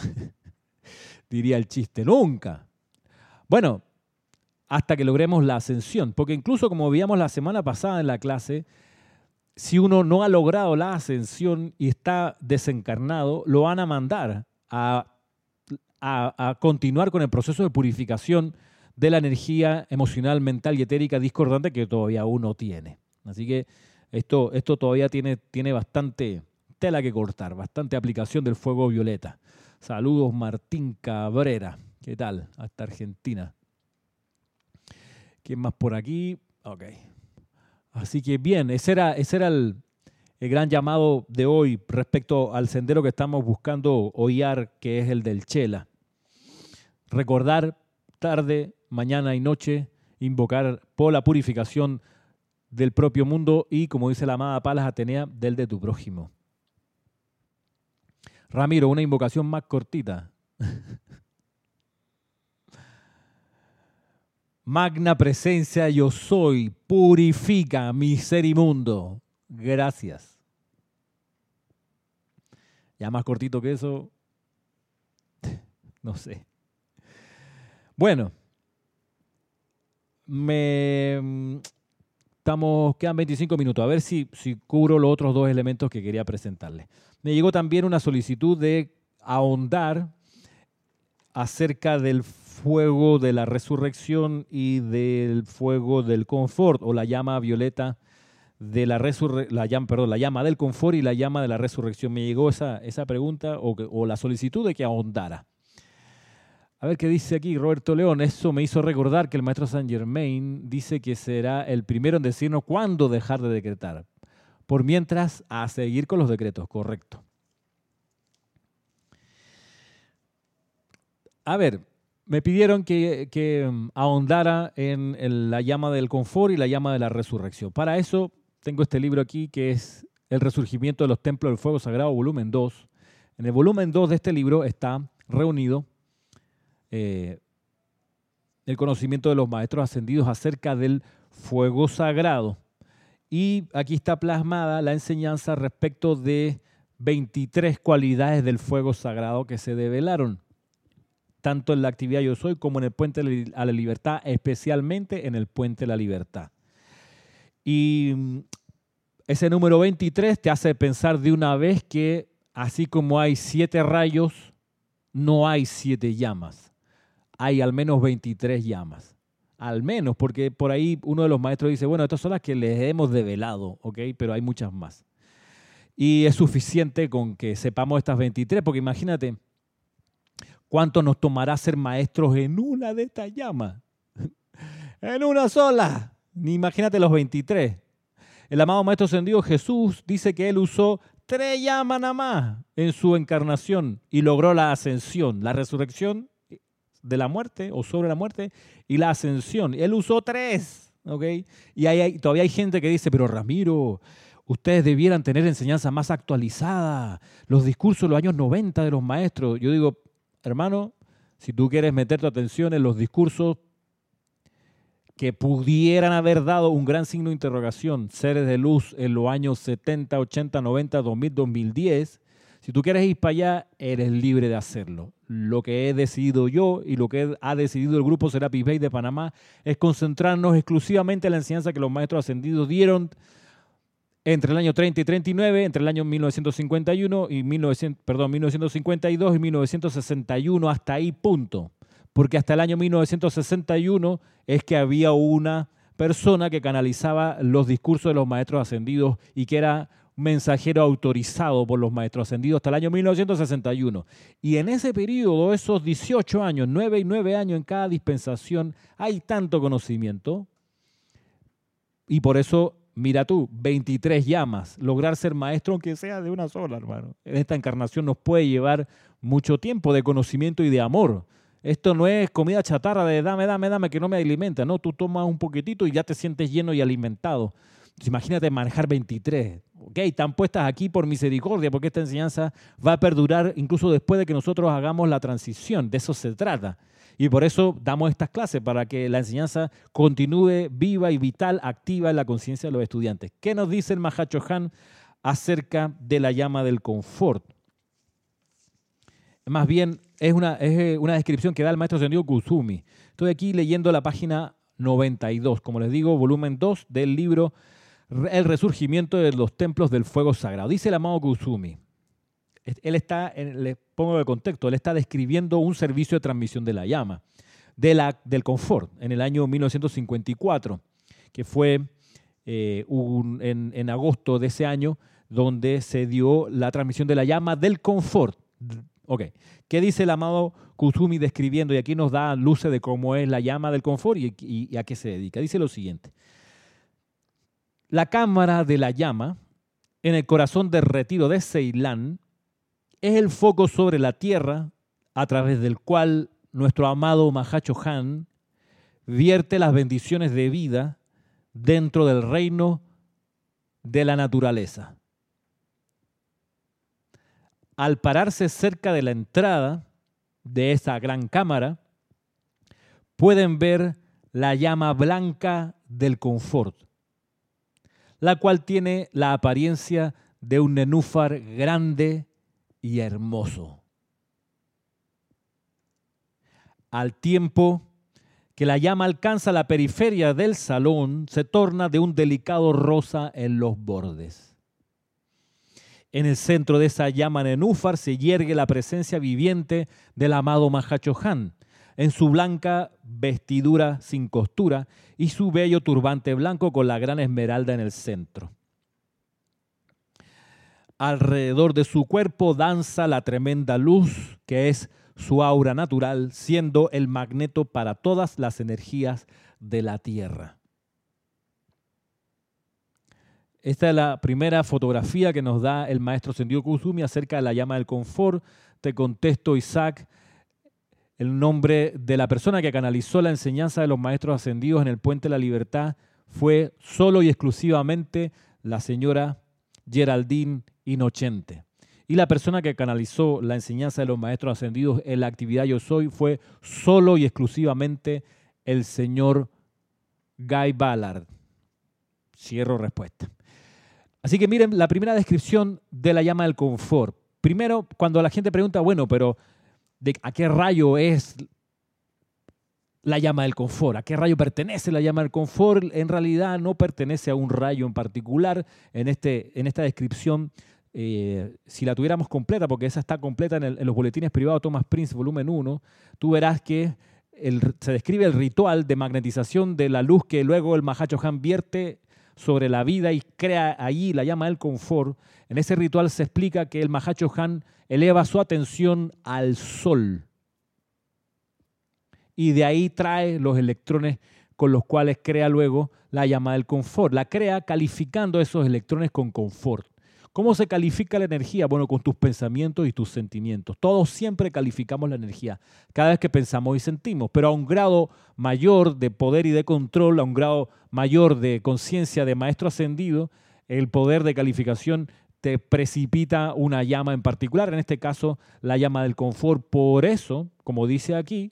Diría el chiste, nunca. Bueno, hasta que logremos la ascensión, porque incluso como veíamos la semana pasada en la clase, si uno no ha logrado la ascensión y está desencarnado, lo van a mandar a, continuar con el proceso de purificación de la energía emocional, mental y etérica discordante que todavía uno tiene. Así que esto, esto todavía tiene, tiene bastante tela que cortar, bastante aplicación del fuego violeta. Saludos Martín Cabrera. ¿Qué tal? Hasta Argentina. ¿Quién más por aquí? Ok. Así que bien, ese era, ese era el, el gran llamado de hoy respecto al sendero que estamos buscando hoyar, que es el del Chela. Recordar tarde, mañana y noche, invocar por la purificación del propio mundo y, como dice la amada Palas Atenea, del de tu prójimo. Ramiro, una invocación más cortita. Magna presencia yo soy, purifica mi ser inmundo. Gracias. Ya más cortito que eso, no sé. Bueno, me Estamos, quedan 25 minutos. A ver si, si cubro los otros dos elementos que quería presentarles. Me llegó también una solicitud de ahondar acerca del fuego de la resurrección y del fuego del confort o la llama violeta de la la llama, perdón, la llama del confort y la llama de la resurrección. Me llegó esa, esa pregunta o, o la solicitud de que ahondara. A ver qué dice aquí Roberto León. Eso me hizo recordar que el maestro Saint Germain dice que será el primero en decirnos cuándo dejar de decretar. Por mientras, a seguir con los decretos, correcto. A ver, me pidieron que, um, ahondara en, en la llama del confort y la llama de la resurrección. Para eso tengo este libro aquí que es El resurgimiento de los templos del fuego sagrado, volumen 2. En el volumen 2 de este libro está reunido eh, el conocimiento de los maestros ascendidos acerca del fuego sagrado. Y aquí está plasmada la enseñanza respecto de 23 cualidades del fuego sagrado que se develaron, tanto en la actividad Yo Soy como en el Puente a la Libertad, especialmente en el Puente a la Libertad. Y mm, ese número 23 te hace pensar de una vez que así como hay siete rayos, no hay siete llamas hay al menos 23 llamas. Al menos, porque por ahí uno de los maestros dice, bueno, estas son las que les hemos develado, ¿ok? Pero hay muchas más. Y es suficiente con que sepamos estas 23, porque imagínate cuánto nos tomará ser maestros en una de estas llamas. en una sola. Ni imagínate los 23. El amado Maestro Ascendido Jesús dice que él usó tres llamas nada más en su encarnación y logró la ascensión, la resurrección de la muerte o sobre la muerte y la ascensión. Él usó tres, ¿ok? Y hay, todavía hay gente que dice, pero Ramiro, ustedes debieran tener enseñanza más actualizada, los discursos de los años 90 de los maestros. Yo digo, hermano, si tú quieres meter tu atención en los discursos que pudieran haber dado un gran signo de interrogación, seres de luz en los años 70, 80, 90, 2000, 2010, si tú quieres ir para allá, eres libre de hacerlo. Lo que he decidido yo y lo que ha decidido el grupo Serapis Bay de Panamá es concentrarnos exclusivamente en la enseñanza que los maestros ascendidos dieron entre el año 30 y 39, entre el año 1951 y 1900, perdón, 1952 y 1961, hasta ahí punto. Porque hasta el año 1961 es que había una persona que canalizaba los discursos de los maestros ascendidos y que era mensajero autorizado por los maestros ascendidos hasta el año 1961. Y en ese periodo, esos 18 años, 9 y 9 años en cada dispensación, hay tanto conocimiento. Y por eso, mira tú, 23 llamas. Lograr ser maestro, aunque sea de una sola, hermano. En esta encarnación nos puede llevar mucho tiempo de conocimiento y de amor. Esto no es comida chatarra de dame, dame, dame, que no me alimenta. No, tú tomas un poquitito y ya te sientes lleno y alimentado. imagínate manejar 23. Ok, están puestas aquí por misericordia, porque esta enseñanza va a perdurar incluso después de que nosotros hagamos la transición. De eso se trata. Y por eso damos estas clases, para que la enseñanza continúe viva y vital, activa en la conciencia de los estudiantes. ¿Qué nos dice el Mahacho Han acerca de la llama del confort? Más bien, es una, es eh, una descripción que da el maestro Sendio Kusumi. Estoy aquí leyendo la página 92, como les digo, volumen 2 del libro El resurgimiento de los templos del fuego sagrado. Dice el amado Kusumi. Él está, le pongo de contexto, él está describiendo un servicio de transmisión de la llama, de la, del confort, en el año 1954, que fue eh, en, en agosto de ese año, donde se dio la transmisión de la llama del confort Ok. ¿Qué dice el amado Kusumi describiendo? Y aquí nos da luces de cómo es la llama del confort y, a qué se dedica. Dice lo siguiente. La cámara de la llama en el corazón del retiro de Ceilán es el foco sobre la tierra a través del cual nuestro amado Mahacho Han vierte las bendiciones de vida dentro del reino de la naturaleza. Al pararse cerca de la entrada de esa gran cámara, pueden ver la llama blanca del confort, la cual tiene la apariencia de un nenúfar grande y hermoso. Al tiempo que la llama alcanza la periferia del salón, se torna de un delicado rosa en los bordes. En el centro de esa llama nenúfar se yergue la presencia viviente del amado Mahachohan, en su blanca vestidura sin costura y su bello turbante blanco con la gran esmeralda en el centro. Alrededor de su cuerpo danza la tremenda luz que es su aura natural, siendo el magneto para todas las energías de la Tierra. Esta es la primera fotografía que nos da el maestro Sendio Kusumi acerca de la llama del confort. Te contesto, Isaac, el nombre de la persona que canalizó la enseñanza de los maestros ascendidos en el Puente de la Libertad fue solo y exclusivamente la señora Geraldine Inocente. Y la persona que canalizó la enseñanza de los maestros ascendidos en la actividad Yo Soy fue solo y exclusivamente el señor Guy Ballard. Cierro respuesta. Así que miren la primera descripción de la llama del confort. Primero, cuando la gente pregunta, bueno, pero ¿de ¿a qué rayo es la llama del confort? ¿A qué rayo pertenece la llama del confort? En realidad no pertenece a un rayo en particular. En, este, en esta descripción, eh, si la tuviéramos completa, porque esa está completa en, los boletines privados Thomas Prince, volumen 1, tú verás que se describe el ritual de magnetización de la luz que luego el Mahacho Han vierte sobre la vida y crea allí la llama del confort, en ese ritual se explica que el Mahacho Han eleva su atención al sol y de ahí trae los electrones con los cuales crea luego la llama del confort. La crea calificando esos electrones con confort. ¿Cómo se califica la energía? Bueno, con tus pensamientos y tus sentimientos. Todos siempre calificamos la energía cada vez que pensamos y sentimos, pero a un grado mayor de poder y de control, a un grado mayor de conciencia de maestro ascendido, el poder de calificación te precipita una llama en particular, en este caso la llama del confort. Por eso, como dice aquí,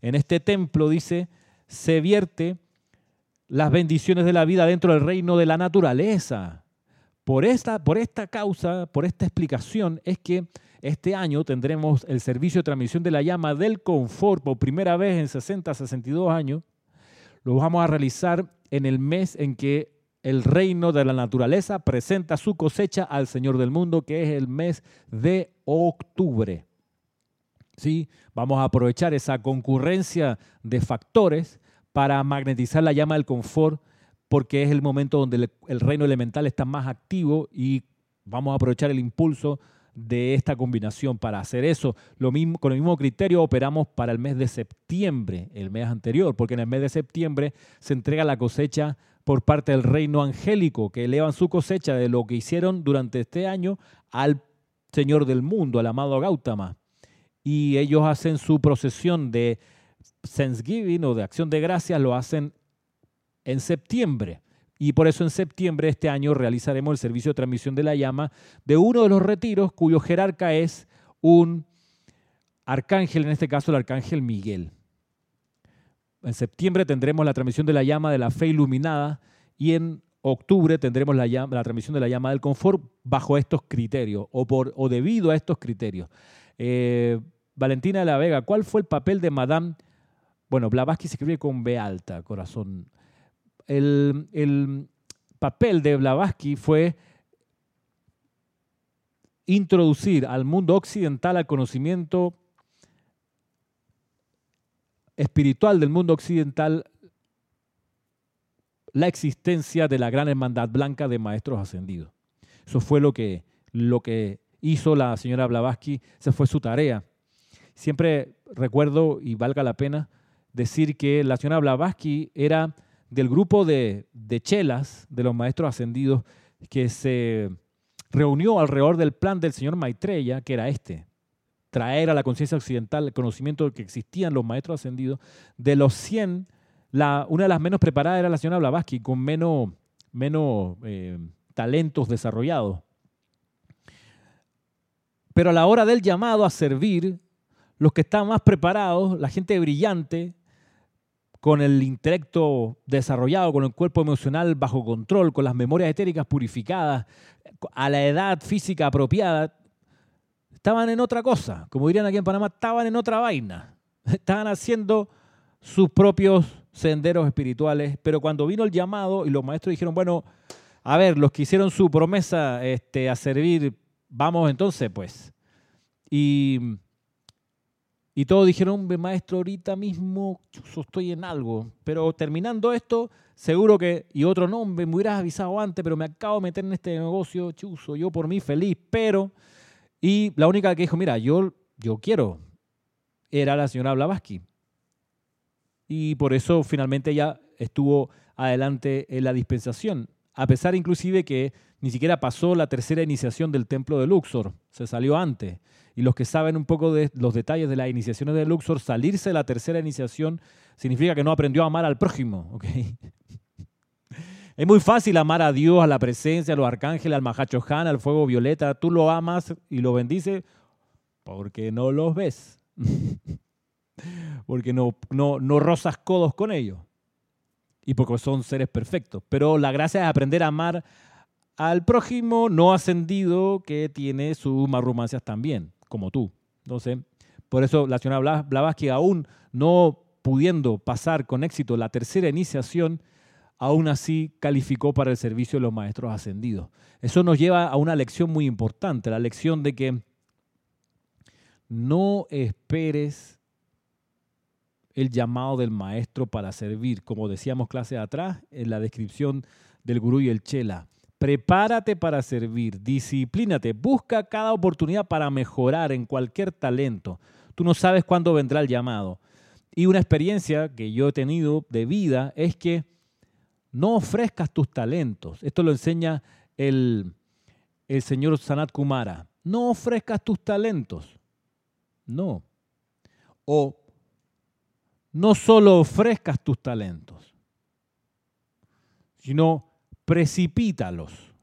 en este templo dice, se vierte las bendiciones de la vida dentro del reino de la naturaleza. Por esta, por esta causa, por esta explicación, es que este año tendremos el servicio de transmisión de la llama del confort por primera vez en 60, 62 años. Lo vamos a realizar en el mes en que el reino de la naturaleza presenta su cosecha al Señor del mundo, que es el mes de octubre. ¿Sí? Vamos a aprovechar esa concurrencia de factores para magnetizar la llama del confort porque es el momento donde el reino elemental está más activo y vamos a aprovechar el impulso de esta combinación para hacer eso. Lo mismo, con el mismo criterio operamos para el mes de septiembre, el mes anterior, porque en el mes de septiembre se entrega la cosecha por parte del reino angélico, que elevan su cosecha de lo que hicieron durante este año al Señor del mundo, al amado Gautama. Y ellos hacen su procesión de Thanksgiving o de acción de gracias, lo hacen en septiembre. Y por eso en septiembre de este año realizaremos el servicio de transmisión de la llama de uno de los retiros cuyo jerarca es un arcángel, en este caso el arcángel Miguel. En septiembre tendremos la transmisión de la llama de la fe iluminada y en octubre tendremos la, la transmisión de la llama del confort bajo estos criterios o, por, o debido a estos criterios. Eh, Valentina de la Vega, ¿cuál fue el papel de Madame? Bueno, Blavatsky se escribe con B alta, corazón el, papel de Blavatsky fue introducir al mundo occidental al conocimiento espiritual del mundo occidental la existencia de la gran hermandad blanca de maestros ascendidos. Eso fue lo que, lo que hizo la señora Blavatsky, esa fue su tarea. Siempre recuerdo, y valga la pena, decir que la señora Blavatsky era del grupo de, chelas de los maestros ascendidos que se reunió alrededor del plan del señor Maitreya, que era este, traer a la conciencia occidental el conocimiento de que existían los maestros ascendidos. De los 100, la, una de las menos preparadas era la señora Blavatsky, con menos, menos eh, talentos desarrollados. Pero a la hora del llamado a servir, los que estaban más preparados, la gente brillante, con el intelecto desarrollado, con el cuerpo emocional bajo control, con las memorias etéricas purificadas, a la edad física apropiada, estaban en otra cosa. Como dirían aquí en Panamá, estaban en otra vaina. Estaban haciendo sus propios senderos espirituales, pero cuando vino el llamado y los maestros dijeron, bueno, a ver, los que hicieron su promesa este, a servir, vamos entonces, pues. Y y todos dijeron, maestro, ahorita mismo estoy en algo. Pero terminando esto, seguro que, y otro nombre, me hubieras avisado antes, pero me acabo de meter en este negocio, chuzo, yo por mí feliz, pero... Y la única que dijo, mira, yo, yo quiero, era la señora Blavatsky. Y por eso finalmente ella estuvo adelante en la dispensación, a pesar inclusive que ni siquiera pasó la tercera iniciación del templo de Luxor, se salió antes y los que saben un poco de los detalles de las iniciaciones de Luxor, salirse de la tercera iniciación significa que no aprendió a amar al prójimo. Es muy fácil amar a Dios, a la presencia, a los arcángeles, al Mahachohan, al fuego violeta. Tú lo amas y lo bendices porque no los ves. porque no, no, no rozas codos con ellos. Y porque son seres perfectos. Pero la gracia es aprender a amar al prójimo no ascendido que tiene sus marrumancias también como tú. Entonces, por eso la señora Blavatsky, aún no pudiendo pasar con éxito la tercera iniciación, aún así calificó para el servicio de los maestros ascendidos. Eso nos lleva a una lección muy importante, la lección de que no esperes el llamado del maestro para servir, como decíamos clase atrás en la descripción del gurú y el chela. Prepárate para servir, disciplínate, busca cada oportunidad para mejorar en cualquier talento. Tú no sabes cuándo vendrá el llamado. Y una experiencia que yo he tenido de vida es que no ofrezcas tus talentos. Esto lo enseña el, el señor Sanat Kumara. No ofrezcas tus talentos. No. O no solo ofrezcas tus talentos, sino precipítalos.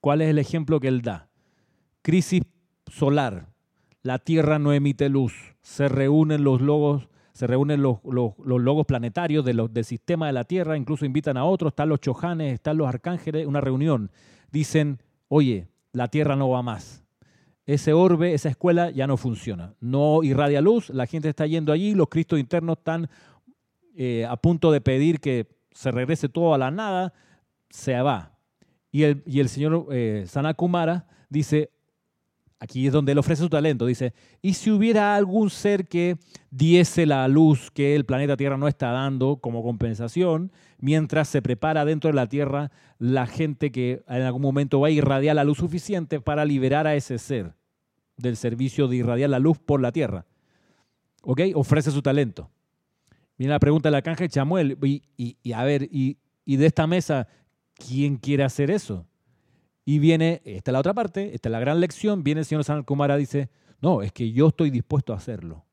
¿Cuál es el ejemplo que él da? Crisis solar. La Tierra no emite luz. Se reúnen los logos, se reúnen los, logos planetarios de los, del sistema de la Tierra, incluso invitan a otros, están los chojanes, están los arcángeles, una reunión. Dicen, oye, la Tierra no va más. Ese orbe, esa escuela ya no funciona. No irradia luz, la gente está yendo allí, los cristos internos están eh, a punto de pedir que se regrese todo a la nada, se va. Y el, y el señor eh, Sanakumara dice, aquí es donde él ofrece su talento. Dice, ¿y si hubiera algún ser que diese la luz que el planeta Tierra no está dando como compensación, mientras se prepara dentro de la Tierra la gente que en algún momento va a irradiar la luz suficiente para liberar a ese ser del servicio de irradiar la luz por la Tierra? ¿Ok? Ofrece su talento. Viene la pregunta de la Chamuel. Y, a ver, y, y de esta mesa, ¿quién quiere hacer eso? Y viene, esta es la otra parte, esta es la gran lección, viene el señor Sanal Kumara dice, no, es que yo estoy dispuesto a hacerlo.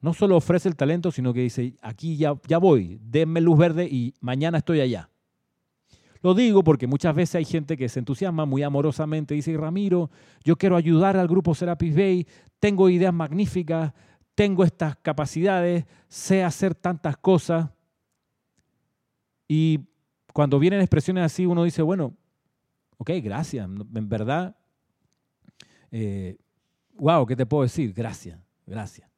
No solo ofrece el talento, sino que dice, aquí ya, ya voy, denme luz verde y mañana estoy allá. Lo digo porque muchas veces hay gente que se entusiasma muy amorosamente, dice, Ramiro, yo quiero ayudar al grupo Serapis Bay, tengo ideas magníficas, tengo estas capacidades, sé hacer tantas cosas. Y cuando vienen expresiones así, uno dice, bueno, ok, gracias, en verdad, wow, eh, ¿qué te puedo decir? Gracias, gracias.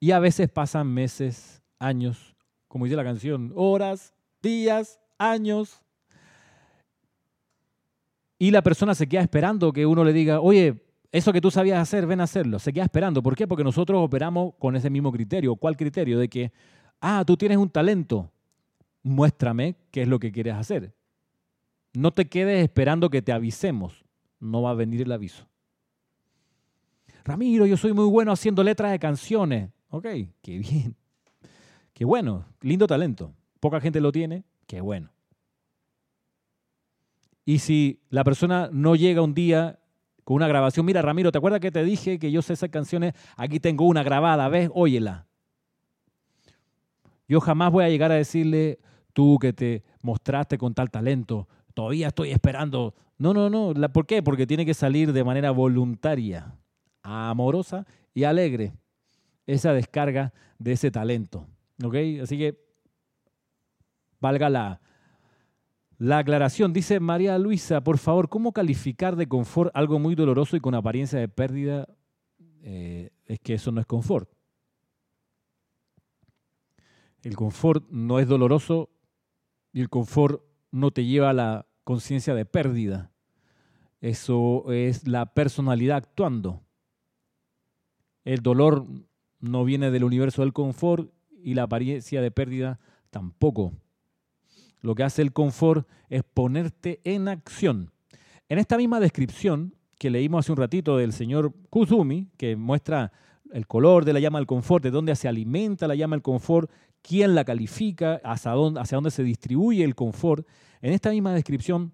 Y a veces pasan meses, años, como dice la canción, horas, días, años. Y la persona se queda esperando que uno le diga, oye, eso que tú sabías hacer, ven a hacerlo. Se queda esperando. ¿Por qué? Porque nosotros operamos con ese mismo criterio. ¿Cuál criterio? De que ah, tú tienes un talento, muéstrame qué es lo que quieres hacer. No te quedes esperando que te avisemos, no va a venir el aviso. Ramiro, yo soy muy bueno haciendo letras de canciones. Ok, qué bien. Qué bueno, lindo talento. Poca gente lo tiene, qué bueno. Y si la persona no llega un día con una grabación, mira Ramiro, ¿te acuerdas que te dije que yo sé esas canciones? Aquí tengo una grabada, ¿ves? Óyela. Yo jamás voy a llegar a decirle, tú que te mostraste con tal talento, todavía estoy esperando. No, no, no. ¿Por qué? Porque tiene que salir de manera voluntaria, amorosa y alegre esa descarga de ese talento. ¿Ok? Así que valga la, la aclaración. Dice María Luisa, por favor, ¿cómo calificar de confort algo muy doloroso y con apariencia de pérdida? Eh, es que eso no es confort. El confort no es doloroso y el confort no te lleva a la conciencia de pérdida. Eso es la personalidad actuando. El dolor no viene del universo del confort y la apariencia de pérdida tampoco. Lo que hace el confort es ponerte en acción. En esta misma descripción que leímos hace un ratito del señor Kuzumi, que muestra el color de la llama del confort, de dónde se alimenta la llama del confort, quién la califica, hacia dónde, se distribuye el confort. En esta misma descripción,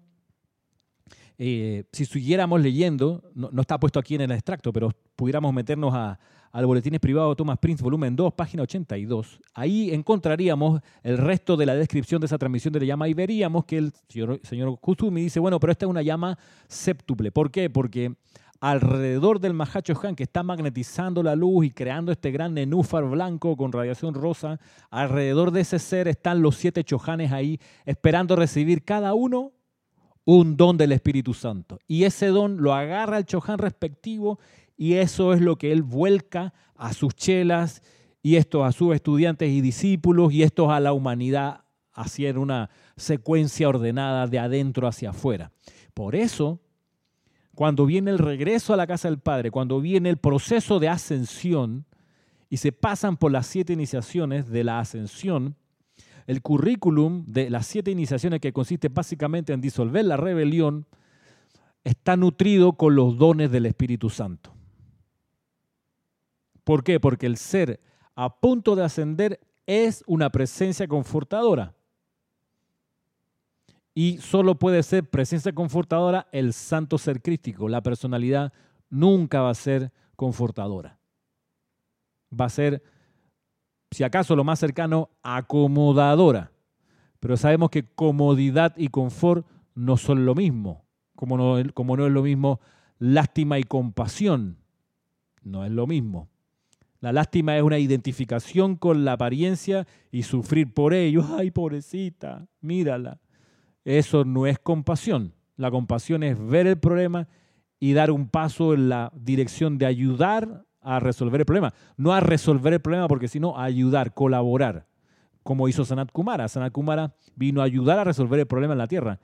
eh, si siguiéramos leyendo, no, está puesto aquí en el extracto, pero pudiéramos meternos a, al Boletines Privado Thomas Prince, volumen 2, página 82, ahí encontraríamos el resto de la descripción de esa transmisión de la llama y veríamos que el señor, señor dice, bueno, pero esta es una llama séptuple. ¿Por qué? Porque alrededor del Mahacho Han, que está magnetizando la luz y creando este gran nenúfar blanco con radiación rosa, alrededor de ese ser están los siete chojanes ahí, esperando recibir cada uno un don del Espíritu Santo. Y ese don lo agarra el chohan respectivo y eso es lo que él vuelca a sus chelas y esto a sus estudiantes y discípulos y esto a la humanidad hacia una secuencia ordenada de adentro hacia afuera. Por eso cuando viene el regreso a la casa del Padre, cuando viene el proceso de ascensión y se pasan por las siete iniciaciones de la ascensión, el currículum de las siete iniciaciones que consiste básicamente en disolver la rebelión, está nutrido con los dones del Espíritu Santo. ¿Por qué? Porque el ser a punto de ascender es una presencia confortadora y solo puede ser presencia confortadora el santo ser crístico. La personalidad nunca va a ser confortadora. Va a ser, si acaso lo más cercano, acomodadora. Pero sabemos que comodidad y confort no son lo mismo, como no, es lo mismo lástima y compasión. No es lo mismo. La lástima es una identificación con la apariencia y sufrir por ello. Ay, pobrecita, mírala. Eso no es compasión. La compasión es ver el problema y dar un paso en la dirección de ayudar a resolver el problema. No a resolver el problema, porque sino a ayudar, colaborar. como hizo Sanat Kumara. Sanat Kumara vino a ayudar a resolver el problema en la Tierra.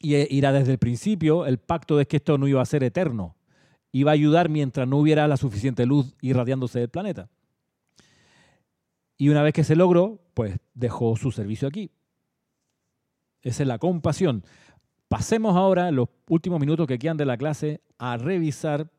Y era desde el principio el pacto de que esto no iba a ser eterno. Iba a ayudar mientras no hubiera la suficiente luz irradiándose del planeta. Y una vez que se logró, pues dejó su servicio aquí. Esa es la compasión. Pasemos ahora, los últimos minutos que quedan de la clase, a revisar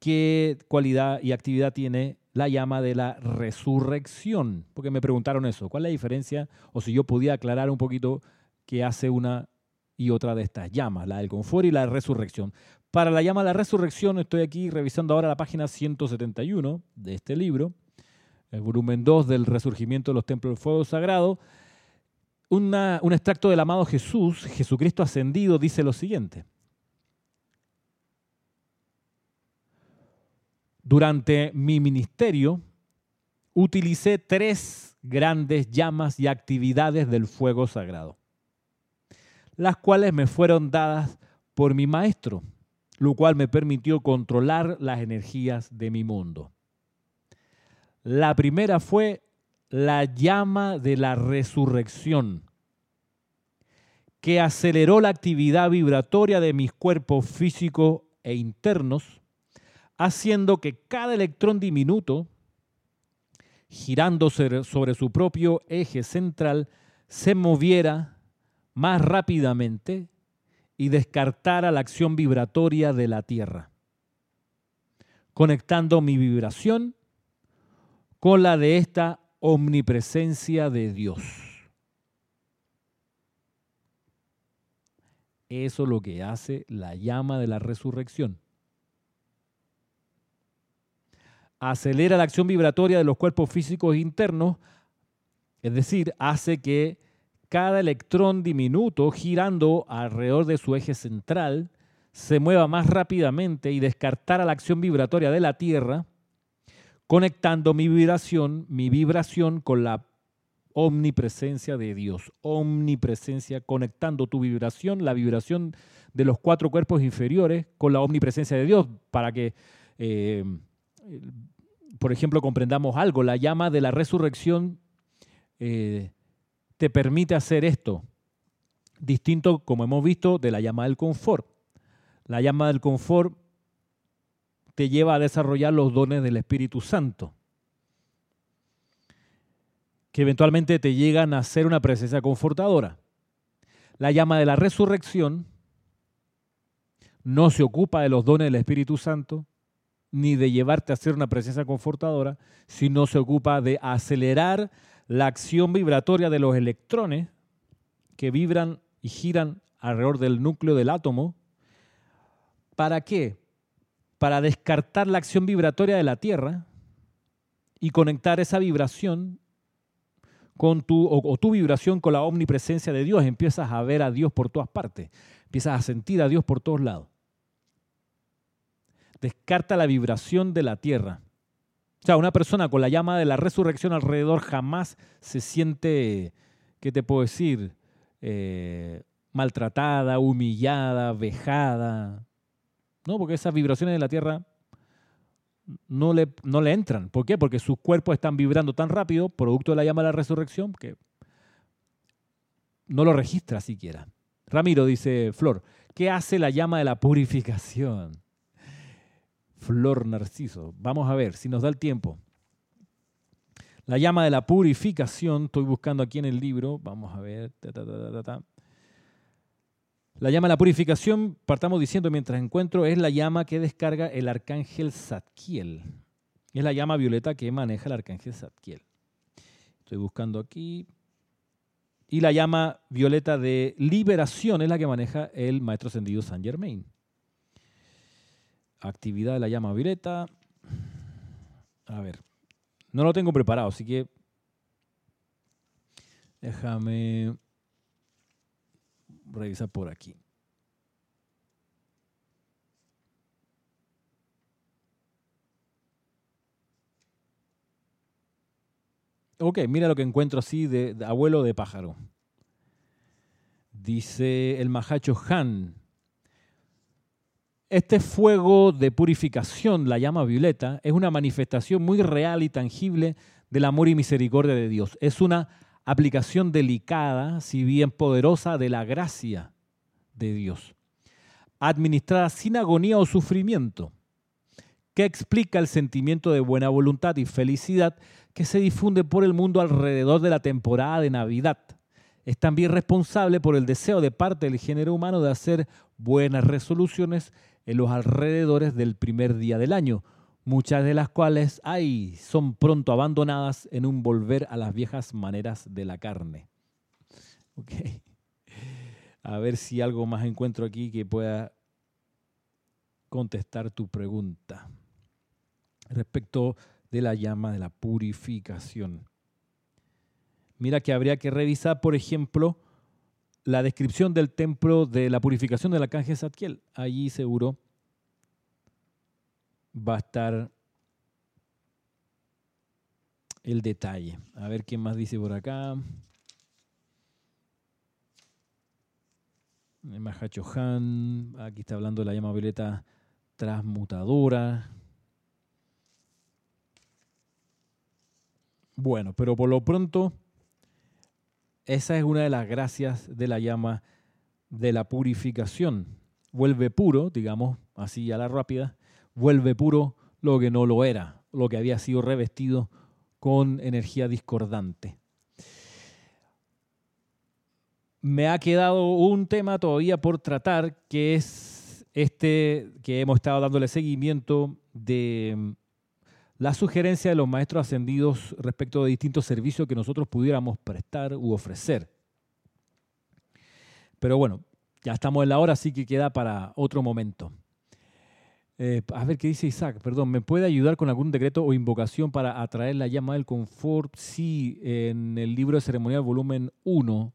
qué cualidad y actividad tiene la llama de la resurrección. Porque me preguntaron eso, ¿cuál es la diferencia? O si yo podía aclarar un poquito qué hace una y otra de estas llamas, la del confort y la resurrección. Para la llama de la resurrección estoy aquí revisando ahora la página 171 de este libro, el volumen 2 del resurgimiento de los templos del fuego sagrado un extracto del amado Jesús, Jesucristo ascendido, dice lo siguiente. Durante mi ministerio utilicé tres grandes llamas y actividades del fuego sagrado, las cuales me fueron dadas por mi maestro, lo cual me permitió controlar las energías de mi mundo. La primera fue la llama de la resurrección, que aceleró la actividad vibratoria de mis cuerpos físicos e internos, haciendo que cada electrón diminuto, girando sobre su propio eje central, se moviera más rápidamente y descartara la acción vibratoria de la Tierra, conectando mi vibración con la de esta omnipresencia de Dios. Eso es lo que hace la llama de la resurrección. Acelera la acción vibratoria de los cuerpos físicos internos, es decir, hace que cada electrón diminuto girando alrededor de su eje central se mueva más rápidamente y descartara la acción vibratoria de la Tierra conectando mi vibración, mi vibración con la omnipresencia de Dios. Omnipresencia, conectando tu vibración, la vibración de los cuatro cuerpos inferiores con la omnipresencia de Dios, para que, eh, por ejemplo, comprendamos algo. La llama de la resurrección eh, te permite hacer esto, distinto, como hemos visto, de la llama del confort. La llama del confort te lleva a desarrollar los dones del Espíritu Santo, que eventualmente te llegan a ser una presencia confortadora. La llama de la resurrección no se ocupa de los dones del Espíritu Santo, ni de llevarte a ser una presencia confortadora, sino se ocupa de acelerar la acción vibratoria de los electrones que vibran y giran alrededor del núcleo del átomo. ¿Para qué? Para descartar la acción vibratoria de la Tierra y conectar esa vibración con tu, o, tu vibración con la omnipresencia de Dios. Empiezas a ver a Dios por todas partes, empiezas a sentir a Dios por todos lados. Descarta la vibración de la Tierra. O sea, una persona con la llama de la resurrección alrededor jamás se siente, ¿qué te puedo decir? Eh, maltratada, humillada, vejada, ¿no? Porque esas vibraciones de la Tierra no le, no le entran. ¿Por qué? Porque sus cuerpos están vibrando tan rápido, producto de la llama de la resurrección, que no lo registra siquiera. Ramiro dice, Flor, ¿qué hace la llama de la purificación? Flor Narciso, vamos a ver si nos da el tiempo. La llama de la purificación, estoy buscando aquí en el libro, vamos a ver. La llama de la purificación, partamos diciendo mientras encuentro, es la llama que descarga el arcángel Zadkiel. Es la llama violeta que maneja el arcángel Zadkiel. Estoy buscando aquí. Y la llama violeta de liberación es la que maneja el maestro ascendido Saint Germain. Actividad de la llama violeta. A ver, no lo tengo preparado, así que déjame revisa por aquí. Ok, mira lo que encuentro así de, abuelo de pájaro. Dice el Mahacho Han. Este fuego de purificación, la llama violeta, es una manifestación muy real y tangible del amor y misericordia de Dios. Es una aplicación delicada, si bien poderosa, de la gracia de Dios, administrada sin agonía o sufrimiento, que explica el sentimiento de buena voluntad y felicidad que se difunde por el mundo alrededor de la temporada de Navidad. Es también responsable por el deseo de parte del género humano de hacer buenas resoluciones en los alrededores del primer día del año, muchas de las cuales ay, son pronto abandonadas en un volver a las viejas maneras de la carne. Okay. A ver si algo más encuentro aquí que pueda contestar tu pregunta respecto de la llama de la purificación. Mira que habría que revisar, por ejemplo, la descripción del templo de la purificación del arcángel Zadkiel. Allí seguro va a estar el detalle. A ver qué más dice por acá. Mahachohan, aquí está hablando de la llama violeta transmutadora. Bueno, pero por lo pronto, esa es una de las gracias de la llama de la purificación. Vuelve puro, digamos así a la rápida, vuelve puro lo que no lo era, lo que había sido revestido con energía discordante. Me ha quedado un tema todavía por tratar, que es este que hemos estado dándole seguimiento de la sugerencia de los maestros ascendidos respecto de distintos servicios que nosotros pudiéramos prestar u ofrecer. Pero bueno, ya estamos en la hora, así que queda para otro momento. Eh, a ver qué dice Isaac, perdón, ¿me puede ayudar con algún decreto o invocación para atraer la llama del confort? Sí, en el libro de ceremonial volumen 1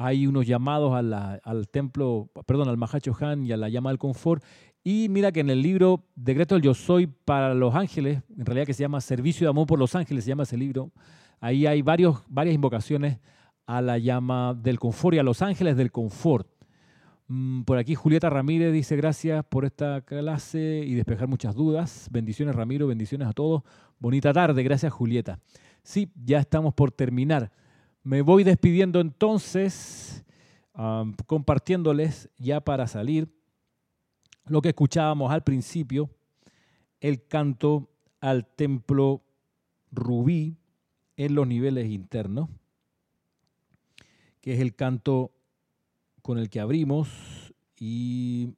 hay unos llamados al templo, perdón, al Mahacho Han y a la llama del confort. Y mira que en el libro Decreto del Yo Soy para los ángeles, en realidad que se llama Servicio de Amor por los Ángeles, se llama ese libro, ahí hay varios, varias invocaciones a la llama del confort y a los ángeles del confort. Mm, por aquí Julieta Ramírez dice gracias por esta clase y despejar muchas dudas. Bendiciones Ramiro, bendiciones a todos. Bonita tarde, gracias Julieta. Sí, ya estamos por terminar. Me voy despidiendo entonces, compartiéndoles ya para salir lo que escuchábamos al principio, el canto al templo rubí en los niveles internos, que es el canto con el que abrimos y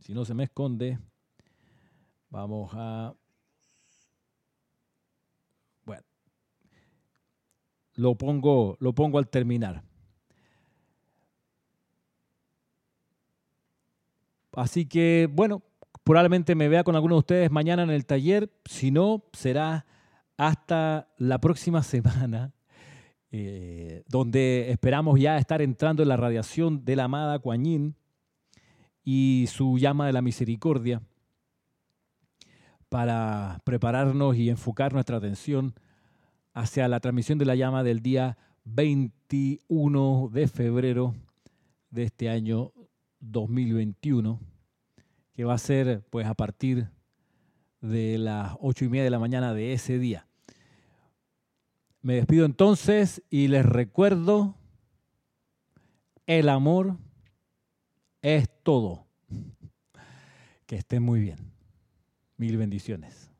si no se me esconde, vamos a... Bueno, lo pongo, lo pongo al terminar. Así que, bueno, probablemente me vea con algunos de ustedes mañana en el taller. Si no, será hasta la próxima semana eh, donde esperamos ya estar entrando en la radiación de la amada Kuan y su llama de la misericordia para prepararnos y enfocar nuestra atención hacia la transmisión de la llama del día 21 de febrero de este año 2021, que va a ser pues a partir de las ocho y media de la mañana de ese día. Me despido entonces y les recuerdo, el amor es todo. Que estén muy bien. Mil bendiciones.